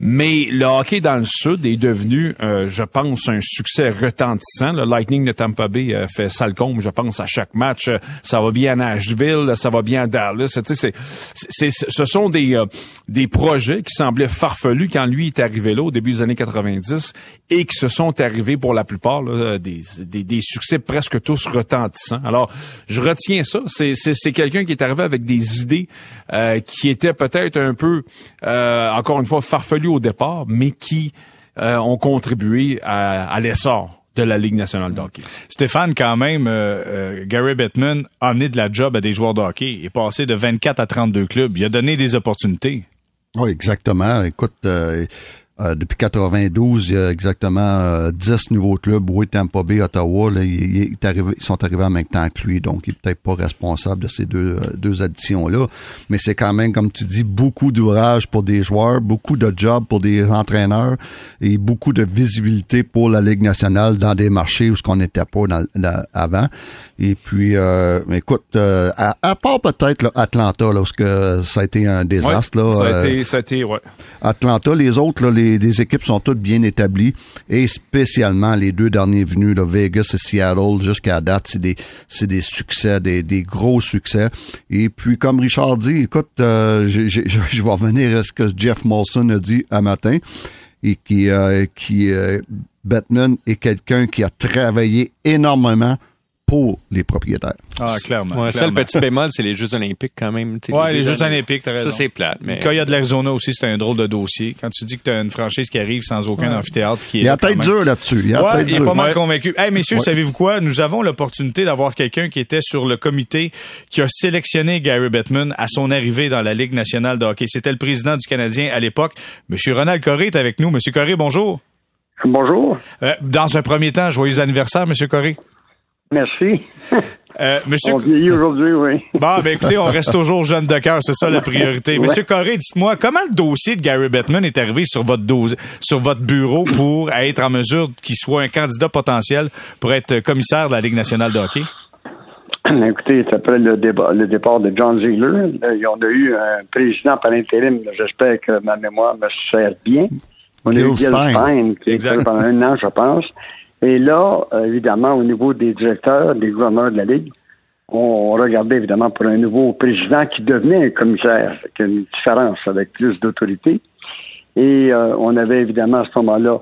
[SPEAKER 2] Mais le hockey dans le Sud est devenu, euh, je pense, un succès retentissant. Le Lightning de Tampa Bay euh, fait sale comble, je pense, à chaque match. Ça va bien à Nashville, ça va bien à Dallas. C'est, c'est, c'est, ce sont des, euh, des projets qui semblaient farfelus quand lui est arrivé là au début des années 90 et qui se sont arrivés pour la plupart des, des, des, succès presque tous retentissants. Alors, je retiens ça. C'est, c'est, c'est quelqu'un qui est arrivé avec des idées qui étaient peut-être un peu, encore une fois, farfelues au départ, mais qui euh, ont contribué à, l'essor de la Ligue nationale de hockey.
[SPEAKER 1] Stéphane, quand même, euh, euh, Gary Bettman a amené de la job à des joueurs de hockey. Il est passé de 24 à 32 clubs. Il a donné des opportunités.
[SPEAKER 3] Oui, exactement. Écoute, euh, depuis 92, il y a exactement 10 euh, nouveaux clubs. Oui, Tampa Bay, Ottawa, là, ils, sont arrivés en même temps que lui, donc il est peut-être pas responsable de ces deux, euh, deux additions-là. Mais c'est quand même, comme tu dis, beaucoup d'ouvrages pour des joueurs, beaucoup de jobs pour des entraîneurs et beaucoup de visibilité pour la Ligue nationale dans des marchés où ce qu'on n'était pas dans, avant. Et puis, euh, écoute, à, part peut-être Atlanta, lorsque ça a été un désastre. là,
[SPEAKER 2] ça, a été, ça a été, ouais.
[SPEAKER 3] Atlanta, les autres, là, les équipes sont toutes bien établies et spécialement les deux derniers venus, là, Vegas et Seattle, jusqu'à date, c'est des, c'est des succès, des, gros succès. Et puis, comme Richard dit, écoute, euh, je, vais revenir à ce que Jeff Molson a dit un matin et qui, euh, euh, Batman est quelqu'un qui a travaillé énormément pour les propriétaires.
[SPEAKER 1] Ah, clairement.
[SPEAKER 4] Ouais, Ça, le petit bémol, c'est les Jeux olympiques quand même.
[SPEAKER 1] Oui, les, Jeux olympiques, t'as raison.
[SPEAKER 4] Ça, c'est plate. Mais...
[SPEAKER 1] Quand il y a de l'Arizona aussi, c'est un drôle de dossier. Quand tu dis que tu as une franchise qui arrive sans aucun amphithéâtre. Qui
[SPEAKER 3] il y a tête dur là-dessus.
[SPEAKER 1] Il, ouais, il est pas mal convaincu. Hey, messieurs, savez-vous quoi? Nous avons l'opportunité d'avoir quelqu'un qui était sur le comité qui a sélectionné Gary Bettman à son arrivée dans la Ligue nationale de hockey. C'était le président du Canadien à l'époque. Monsieur Ronald Corré est avec nous. Monsieur Corré, bonjour.
[SPEAKER 5] Bonjour.
[SPEAKER 1] Euh, dans un premier temps, joyeux anniversaire, Monsieur Corré.
[SPEAKER 5] Merci.
[SPEAKER 1] Euh, monsieur...
[SPEAKER 5] On vieillit aujourd'hui, oui.
[SPEAKER 1] Bon, ben écoutez, on reste toujours jeune de cœur, c'est ça la priorité. Monsieur Corré, dites-moi, comment le dossier de Gary Bettman est arrivé sur votre sur votre bureau pour être en mesure qu'il soit un candidat potentiel pour être commissaire de la Ligue nationale de hockey?
[SPEAKER 5] Écoutez, après le, le départ de John Ziegler, on a eu un président par intérim, j'espère que ma mémoire me sert bien. On a eu Stein, qui pendant un an, je pense. Et là, évidemment, au niveau des directeurs, des gouverneurs de la Ligue, on regardait évidemment pour un nouveau président qui devenait un commissaire, avec une différence, avec plus d'autorité. Et euh, on avait évidemment à ce moment-là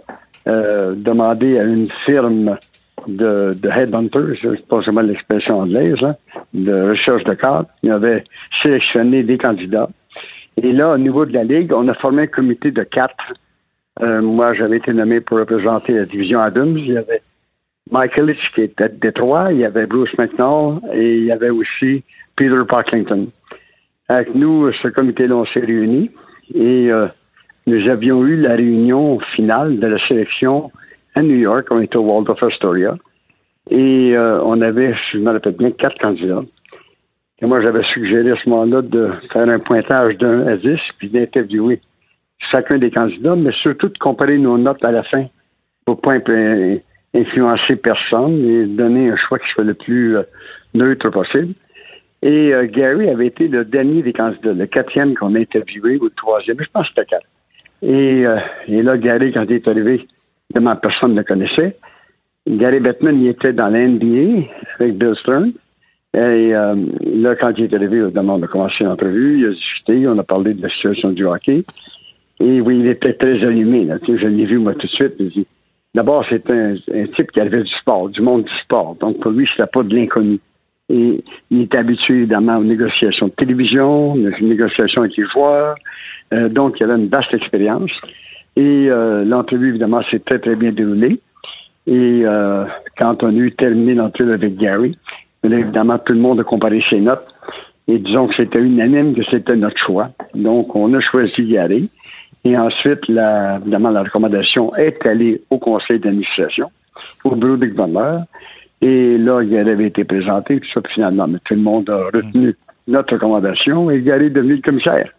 [SPEAKER 5] euh, demandé à une firme de, headhunters, je ne sais pas jamais l'expression anglaise, de recherche de cadres. Il avait sélectionné des candidats. Et là, au niveau de la Ligue, on a formé un comité de quatre euh, moi, j'avais été nommé pour représenter la division Adams. Il y avait Michael Hitch qui était de Détroit, il y avait Bruce McNall et il y avait aussi Peter Parklington. Avec nous, ce comité-là, on s'est réunis et euh, nous avions eu la réunion finale de la sélection à New York. On était au Waldorf Astoria et euh, on avait, je me rappelle bien, quatre candidats. Et moi, j'avais suggéré à ce moment-là de faire un pointage d'un à dix puis d'interviewer chacun des candidats, mais surtout de comparer nos notes à la fin pour pas influencer personne et donner un choix qui soit le plus euh, neutre possible. Et euh, Gary avait été le dernier des candidats, le quatrième qu'on a interviewé, ou le troisième, je pense que c'était quatre. Et, euh, et là, Gary, quand il est arrivé, évidemment, personne ne le connaissait. Gary Bettman, il était dans l'NBA avec Bill Stern. Et là, quand il est arrivé, on a commencé l'entrevue, il a discuté, on a parlé de la situation du hockey. Et oui, il était très allumé. Là. Je l'ai vu, moi, tout de suite. D'abord, c'est un, type qui avait du sport, du monde du sport. Donc, pour lui, c'était pas de l'inconnu. Et il est habitué, évidemment, aux négociations de télévision, aux négociations avec les joueurs. Euh, donc, il avait une vaste expérience. Et euh, l'entrevue, évidemment, s'est très, très bien déroulée. Et euh, quand on a eu terminé l'entrevue avec Gary, évidemment, tout le monde a comparé ses notes. Et disons que c'était unanime que c'était notre choix. Donc, on a choisi Gary. Et ensuite, la, évidemment, la recommandation est allée au conseil d'administration, au bureau des gouverneurs. Et là, il avait été présenté, tout ça, finalement, mais tout le monde a retenu notre recommandation et Gary est devenu le commissaire.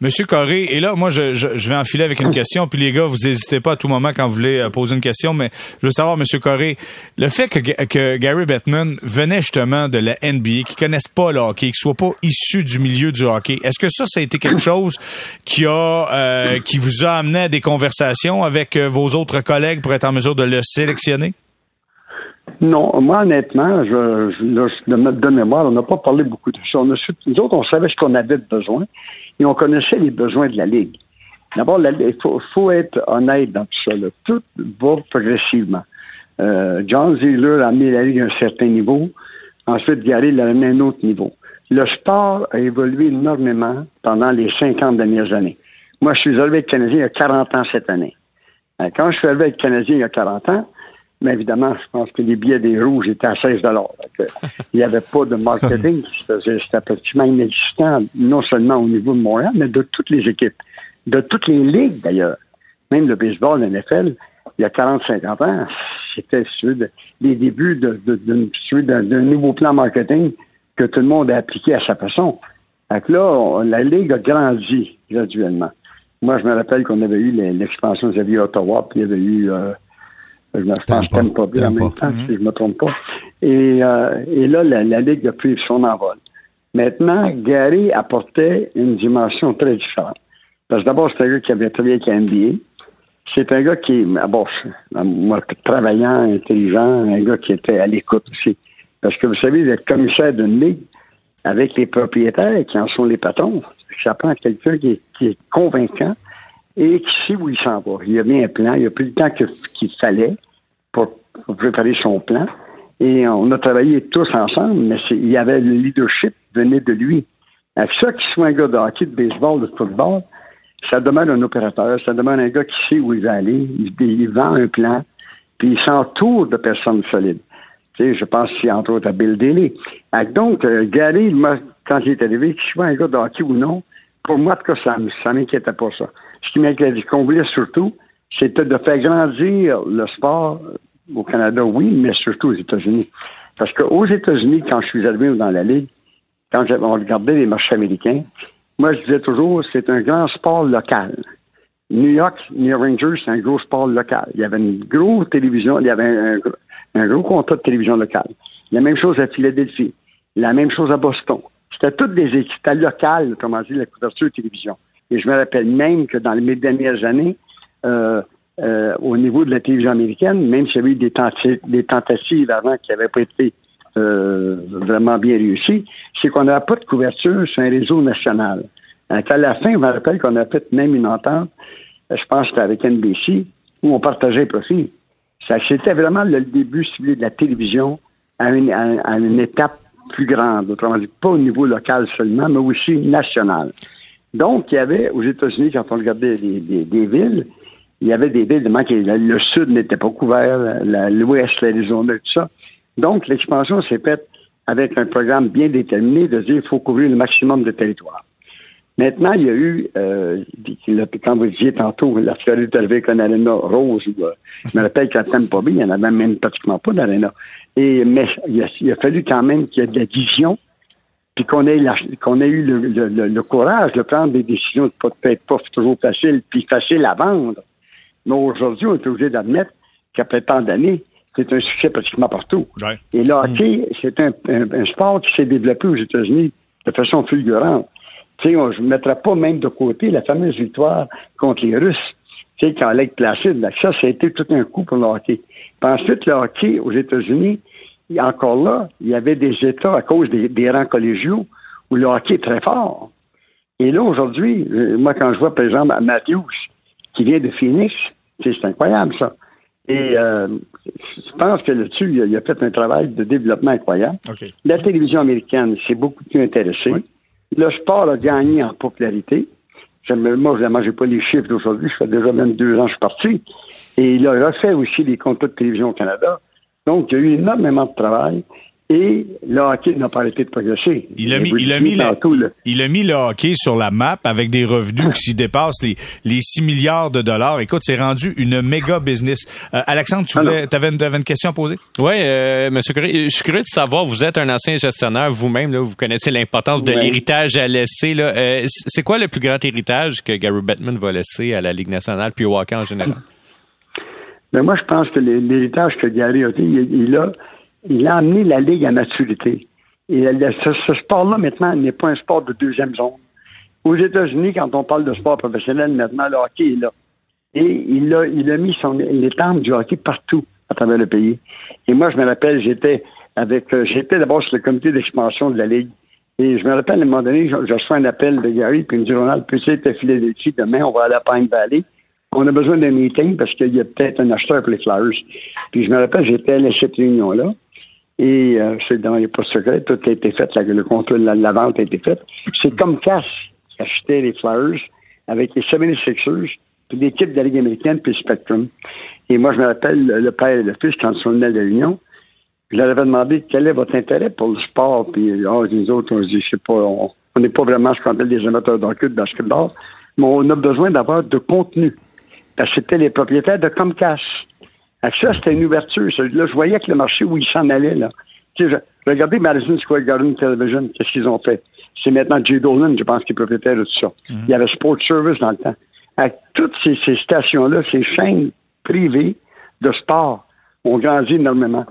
[SPEAKER 1] Monsieur Corré, et là, moi, je, je, vais enfiler avec une question, puis les gars, vous n'hésitez pas à tout moment quand vous voulez euh, poser une question, mais je veux savoir, Monsieur Corré, le fait que, que Gary Bettman venait justement de la NBA, qui connaisse pas le hockey, qui soit pas issu du milieu du hockey, est-ce que ça, ça a été quelque chose qui a, euh, qui vous a amené à des conversations avec euh, vos autres collègues pour être en mesure de le sélectionner?
[SPEAKER 5] Non, moi, honnêtement, je, je, de, mémoire, on n'a pas parlé beaucoup de ça. On nous autres, on savait ce qu'on avait de besoin et on connaissait les besoins de la Ligue. D'abord, il faut, être honnête dans tout ça. Tout va progressivement. Euh, John Zealer a mis la Ligue à un certain niveau. Ensuite, Gary l'a amené à un autre niveau. Le sport a évolué énormément pendant les 50 dernières années. Moi, je suis arrivé avec le Canadien il y a 40 ans cette année. Euh, quand je suis arrivé avec le Canadien il y a 40 ans, mais évidemment, je pense que les billets des rouges étaient à 16 Il n'y avait pas de marketing. C'était pratiquement inexistant, non seulement au niveau de Montréal, mais de toutes les équipes, de toutes les ligues d'ailleurs. Même le baseball, le NFL, il y a 40-50 ans, c'était les débuts d'un nouveau plan marketing que tout le monde a appliqué à sa façon. Donc là, la Ligue a grandi graduellement. Moi, je me rappelle qu'on avait eu l'expansion de Ottawa, puis il y avait eu euh, je me pense pas bien en même temps, si je ne me trompe pas. Et, euh, et là, la, Ligue a pris son envol. Maintenant, Gary apportait une dimension très différente. Parce que d'abord, c'est un gars qui avait travaillé avec la NBA. C'est un gars qui, d'abord, moi, travaillant, intelligent, un gars qui était à l'écoute aussi. Parce que vous savez, le commissaire d'une ligue, avec les propriétaires qui en sont les patrons, ça prend quelqu'un qui, qui est convaincant, et qui sait où il s'en va. Il a mis un plan, il a pris le temps qu'il fallait pour, préparer son plan. Et on a travaillé tous ensemble, mais il y avait le leadership venait de lui. Avec ça, qu'il soit un gars de hockey, de baseball, de football, ça demande un opérateur, ça demande un gars qui sait où il va aller, il, vend un plan, puis il s'entoure de personnes solides. Tu sais, je pense entre autres à Bill Daly. Donc, euh, Gary, quand il est arrivé, qu'il soit un gars de hockey ou non, pour moi, en tout cas, ça, ça m'inquiétait pas ça. Ce qui m'inquiétait, qu'on surtout, c'était de faire grandir le sport au Canada, oui, mais surtout aux États-Unis. Parce qu'aux États-Unis, quand je suis arrivé dans la Ligue, quand on regardait les marchés américains, moi, je disais toujours, c'est un grand sport local. New York, New Rangers, c'est un gros sport local. Il y avait une grosse télévision, il y avait un, gros contrat de télévision locale. La même chose à Philadelphie. La même chose à Boston. C'était toutes des équipes locales, comment dire, la couverture de télévision. Et je me rappelle même que dans les dernières années, euh, euh, au niveau de la télévision américaine, même s'il y avait eu des, tentatives, avant qui n'avaient pas été euh, vraiment bien réussies, c'est qu'on n'avait pas de couverture sur un réseau national. à la fin, je me rappelle qu'on a fait même une entente, je pense que avec NBC, où on partageait les profits. C'était vraiment le début, de la télévision à une, à une étape plus grande, autrement dit, pas au niveau local seulement, mais aussi national. Donc, il y avait aux États-Unis, quand on regardait des, villes, il y avait des villes, le sud n'était pas couvert, l'ouest, l'Arizona, tout ça. Donc, l'expansion s'est faite avec un programme bien déterminé de dire qu'il faut couvrir le maximum de territoire. Maintenant, il y a eu, euh, quand vous disiez tantôt, la Floride avec un aréna rose, euh, je me rappelle qu'à Tampa Bay, il n'y en avait même pratiquement pas d'aréna. Mais il a, il a fallu quand même qu'il y ait de la vision puis qu'on ait, qu'on ait eu le, courage de prendre des décisions peut-être pas toujours faciles, puis faciles à vendre. Mais aujourd'hui, on est obligé d'admettre qu'après tant d'années, c'est un succès pratiquement partout. Et le hockey, c'est un, sport qui s'est développé aux États-Unis de façon fulgurante. Tu sais, je ne mettrai pas même de côté la fameuse victoire contre les Russes. Tu sais, quand Lake Placide, ça, ça a été tout un coup pour le hockey. Puis ensuite, le hockey aux États-Unis, encore là, il y avait des États à cause des, rangs collégiaux où le hockey est très fort. Et là, aujourd'hui, euh, moi, quand je vois, par exemple, Matthews, qui vient de Phoenix, c'est incroyable, ça. Et euh, je pense que là-dessus, il, a fait un travail de développement incroyable. La télévision américaine s'est beaucoup plus intéressée. Le sport a gagné en popularité. Moi, évidemment, j'ai pas les chiffres d'aujourd'hui. Je fais déjà même deux ans que je suis parti. Et il a refait aussi les contrats de télévision au Canada. Donc, il y a eu énormément de travail. Et le hockey n'a pas arrêté de progresser.
[SPEAKER 1] Il a mis, il a mis, le, il a mis le hockey sur la map avec des revenus qui dépassent les, les 6 milliards de dollars. Écoute, c'est rendu une méga business. Euh, Alexandre, tu voulais, avais, une, une question à poser?
[SPEAKER 4] Oui, euh, Monsieur Corré, je suis curieux de savoir, vous êtes un ancien gestionnaire vous-même, là, vous connaissez l'importance de l'héritage à laisser. Là. Euh, c'est quoi le plus grand héritage que Gary Bettman va laisser à la Ligue nationale puis au hockey en général?
[SPEAKER 5] Mais moi, je pense que l'héritage que Gary a il, il a il a amené la Ligue à maturité. Et ce, sport-là, maintenant, n'est pas un sport de deuxième zone. Aux États-Unis, quand on parle de sport professionnel, maintenant, le hockey est là. Et il a, il a mis son, l'étendue du hockey partout à travers le pays. Et moi, je me rappelle, j'étais avec, euh, j'étais d'abord sur le comité d'expansion de la Ligue. Et je me rappelle, à un moment donné, je, reçois un appel de Gary, puis il me dit, Ronald, peux-tu être Philadelphie demain, on va aller à Pine Valley. On a besoin d'un meeting parce qu'il y a peut-être un acheteur pour les Flyers. Puis je me rappelle, j'étais à cette réunion-là. Et euh, c'est dans les postes secrets, tout a été fait, le contrôle, la, la vente a été faite. C'est comme Cass qui achetait les Flyers avec les 76ers, puis l'équipe de la Ligue américaine, puis Spectrum. Et moi, je me rappelle le père et le fils quand ils sont venus de l'Union. Je leur avais demandé quel est votre intérêt pour le sport? Puis, oh, les autres, on se dit, je sais pas, on n'est pas vraiment ce qu'on appelle des amateurs d'hockey, de basketball, mais on a besoin d'avoir de contenu. Parce que c'était les propriétaires de Comcast ça, c'était une ouverture. Là, je voyais que le marché où ils s'en allaient, là. Tu sais, regardez Madison Square Garden Television, qu'est-ce qu'ils ont fait? C'est maintenant Jay Dolan, je pense, qui est propriétaire de tout ça. Mhm. Il y avait Sport Service dans le temps. Avec toutes ces, stations-là, ces chaînes privées de sport ont grandi énormément.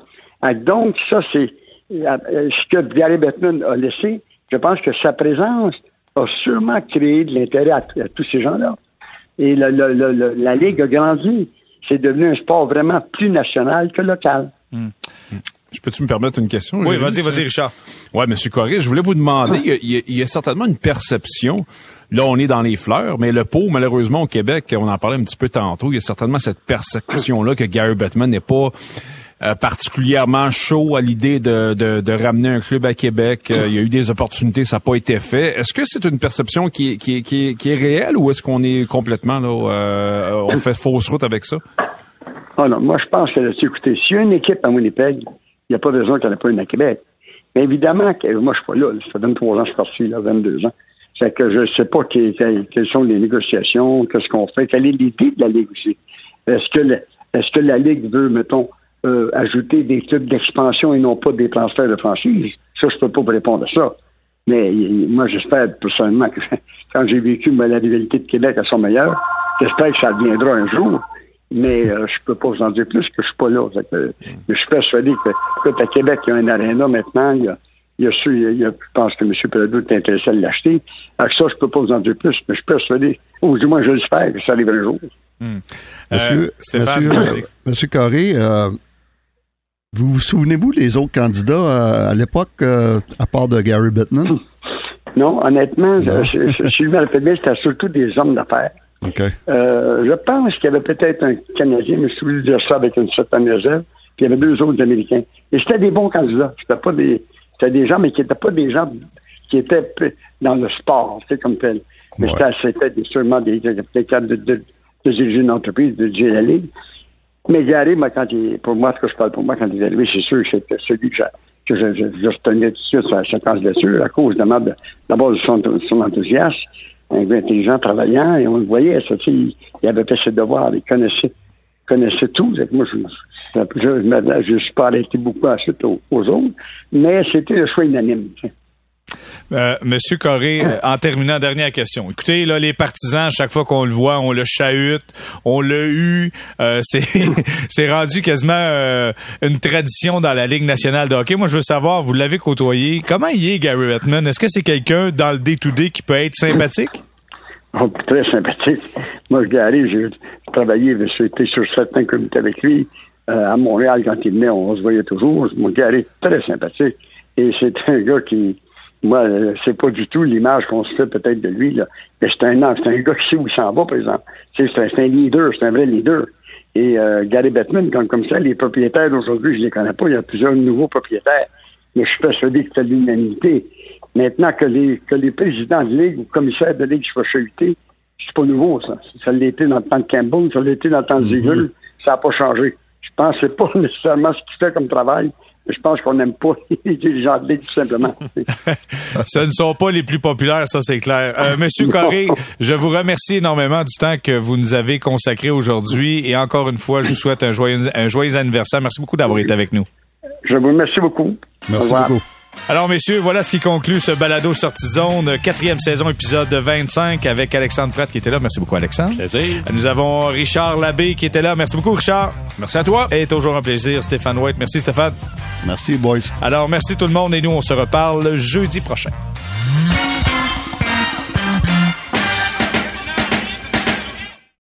[SPEAKER 5] donc, ça, c'est euh, ce que Gary Bettman a laissé. Je pense que sa présence a sûrement créé de l'intérêt à, tous ces gens-là. Et la Ligue a grandi c'est devenu un sport vraiment plus national que local. Hmm.
[SPEAKER 2] Je peux-tu me permettre une question?
[SPEAKER 1] Oui, vas-y, vas-y, Richard.
[SPEAKER 2] Oui, M. Corré, je voulais vous demander, il, y a, certainement une perception. Là, on est dans les fleurs, mais le pot, malheureusement, au Québec, on en parlait un petit peu tantôt, il y a certainement cette perception-là que Gary Bettman n'est pas euh, particulièrement chaud à l'idée de, de, ramener un club à Québec. Euh, il y a eu des opportunités, ça n'a pas été fait. Est-ce que c'est une perception qui, qui, qui, est réelle ou est-ce qu'on est complètement là, euh, on fait fausse route avec ça?
[SPEAKER 5] Ah non, moi je pense que, écoutez, s'il y a une équipe à Winnipeg, il n'y a pas besoin qu'il n'y pas une à Québec. Mais évidemment, que, moi je suis pas là, ça fait 23 ans que je suis parti, là, 22 ans. C'est que je ne sais pas quelles sont les négociations, qu'est-ce qu'on fait, quelle est l'idée de la Ligue aussi. Est-ce que, est-ce que la Ligue veut, mettons, euh, ajouter des clubs d'expansion et non pas des transferts de franchise. Ça, je peux pas vous répondre à ça. Mais moi, j'espère personnellement que quand j'ai vécu la rivalité de Québec à son meilleur, j'espère que ça viendra un jour. Mais euh, je peux pas vous en dire plus que je suis pas là. je suis persuadé que, que à Québec, il y a un aréna maintenant. Il y a, il y a, il y a, je pense que M. Pelledo est intéressé à l'acheter. Avec ça, je peux pas vous en dire plus, mais je suis persuadé, ou du moins, je l'espère que ça arrive un jour.
[SPEAKER 3] Hmm. Monsieur, euh, monsieur, Carré, vous vous souvenez-vous des autres candidats euh, à, l'époque, euh, à part de Gary Bittman?
[SPEAKER 5] Non, honnêtement, je, je, je, bien, c'était surtout des hommes d'affaires. Euh, je pense qu'il y avait peut-être un Canadien, mais je suis de dire ça avec une certaine réserve, puis il y avait deux autres Américains. Et c'était des bons candidats. C'était pas des, c'était des gens, mais qui n'étaient pas des gens qui étaient dans le sport, c'est comme tel. Mais c'était sûrement des, des cadres de, de, de, diriger une entreprise, de diriger la Ligue. Mais Gary, moi, quand il, pour moi, ce que je parle pour moi, quand il est arrivé, c'est sûr que celui que, que je, je, je, retenais tout de suite sur sa candidature à cause d'abord de son, son enthousiasme, un intelligent, travaillant, et on le voyait, ça, il, il avait fait ses devoirs, il connaissait, connaissait tout. Moi, je, je, je, je, suis pas arrêté beaucoup ensuite aux, aux autres, mais c'était le choix unanime.
[SPEAKER 1] Euh, Monsieur Corré, euh, en terminant, dernière question. Écoutez, là, les partisans, à chaque fois qu'on le voit, on le chahute, on l'a eu. Euh, c'est rendu quasiment une tradition dans la Ligue nationale de hockey. Moi, je veux savoir, vous l'avez côtoyé, comment il est, Gary Bettman? Est-ce que c'est quelqu'un dans le day-to-day qui peut être sympathique?
[SPEAKER 5] Oh, très sympathique. Moi, Gary, j'ai travaillé, j'ai été sur certains comités avec lui. à Montréal, quand il venait, on se voyait toujours. Moi, Gary, très sympathique. Et c'est un gars qui, moi, euh, c'est pas du tout l'image qu'on se fait peut-être de lui, là. Mais c'est un, c'est un gars qui sait où il s'en va, par exemple. C'est, c'est un, leader, c'est un vrai leader. Et euh, Gary Bettman, comme, comme ça, les propriétaires d'aujourd'hui, je les connais pas. Il y a plusieurs nouveaux propriétaires. Mais je suis persuadé que c'est l'unanimité. Maintenant que les, que les présidents de ligue ou commissaires de ligue soient chahutés, c'est pas nouveau, ça. Ça l'était dans le temps de Campbell, ça l'était dans le temps de mm-hmm. Ziegler. Ça n'a pas changé. Je pense que c'est pas nécessairement ce qu'il fait comme travail, je pense qu'on n'aime pas les gens de tout simplement.
[SPEAKER 1] ce ne sont pas les plus populaires, ça c'est clair. Euh, Monsieur Corré, je vous remercie énormément du temps que vous nous avez consacré aujourd'hui et encore une fois, je vous souhaite un joyeux, un joyeux anniversaire. Merci beaucoup d'avoir été avec nous.
[SPEAKER 5] Je vous remercie beaucoup.
[SPEAKER 3] Merci beaucoup.
[SPEAKER 1] Alors, messieurs, voilà ce qui conclut ce balado sortie zone, quatrième saison, épisode 25 avec Alexandre Pratt qui était là. Merci beaucoup, Alexandre.
[SPEAKER 4] Plaisir.
[SPEAKER 1] Nous avons Richard Labbé qui était là. Merci beaucoup, Richard.
[SPEAKER 2] Merci à toi.
[SPEAKER 1] Et toujours un plaisir, Stéphane White. Merci, Stéphane.
[SPEAKER 3] Merci, boys.
[SPEAKER 1] Alors, merci tout le monde et nous, on se reparle jeudi prochain.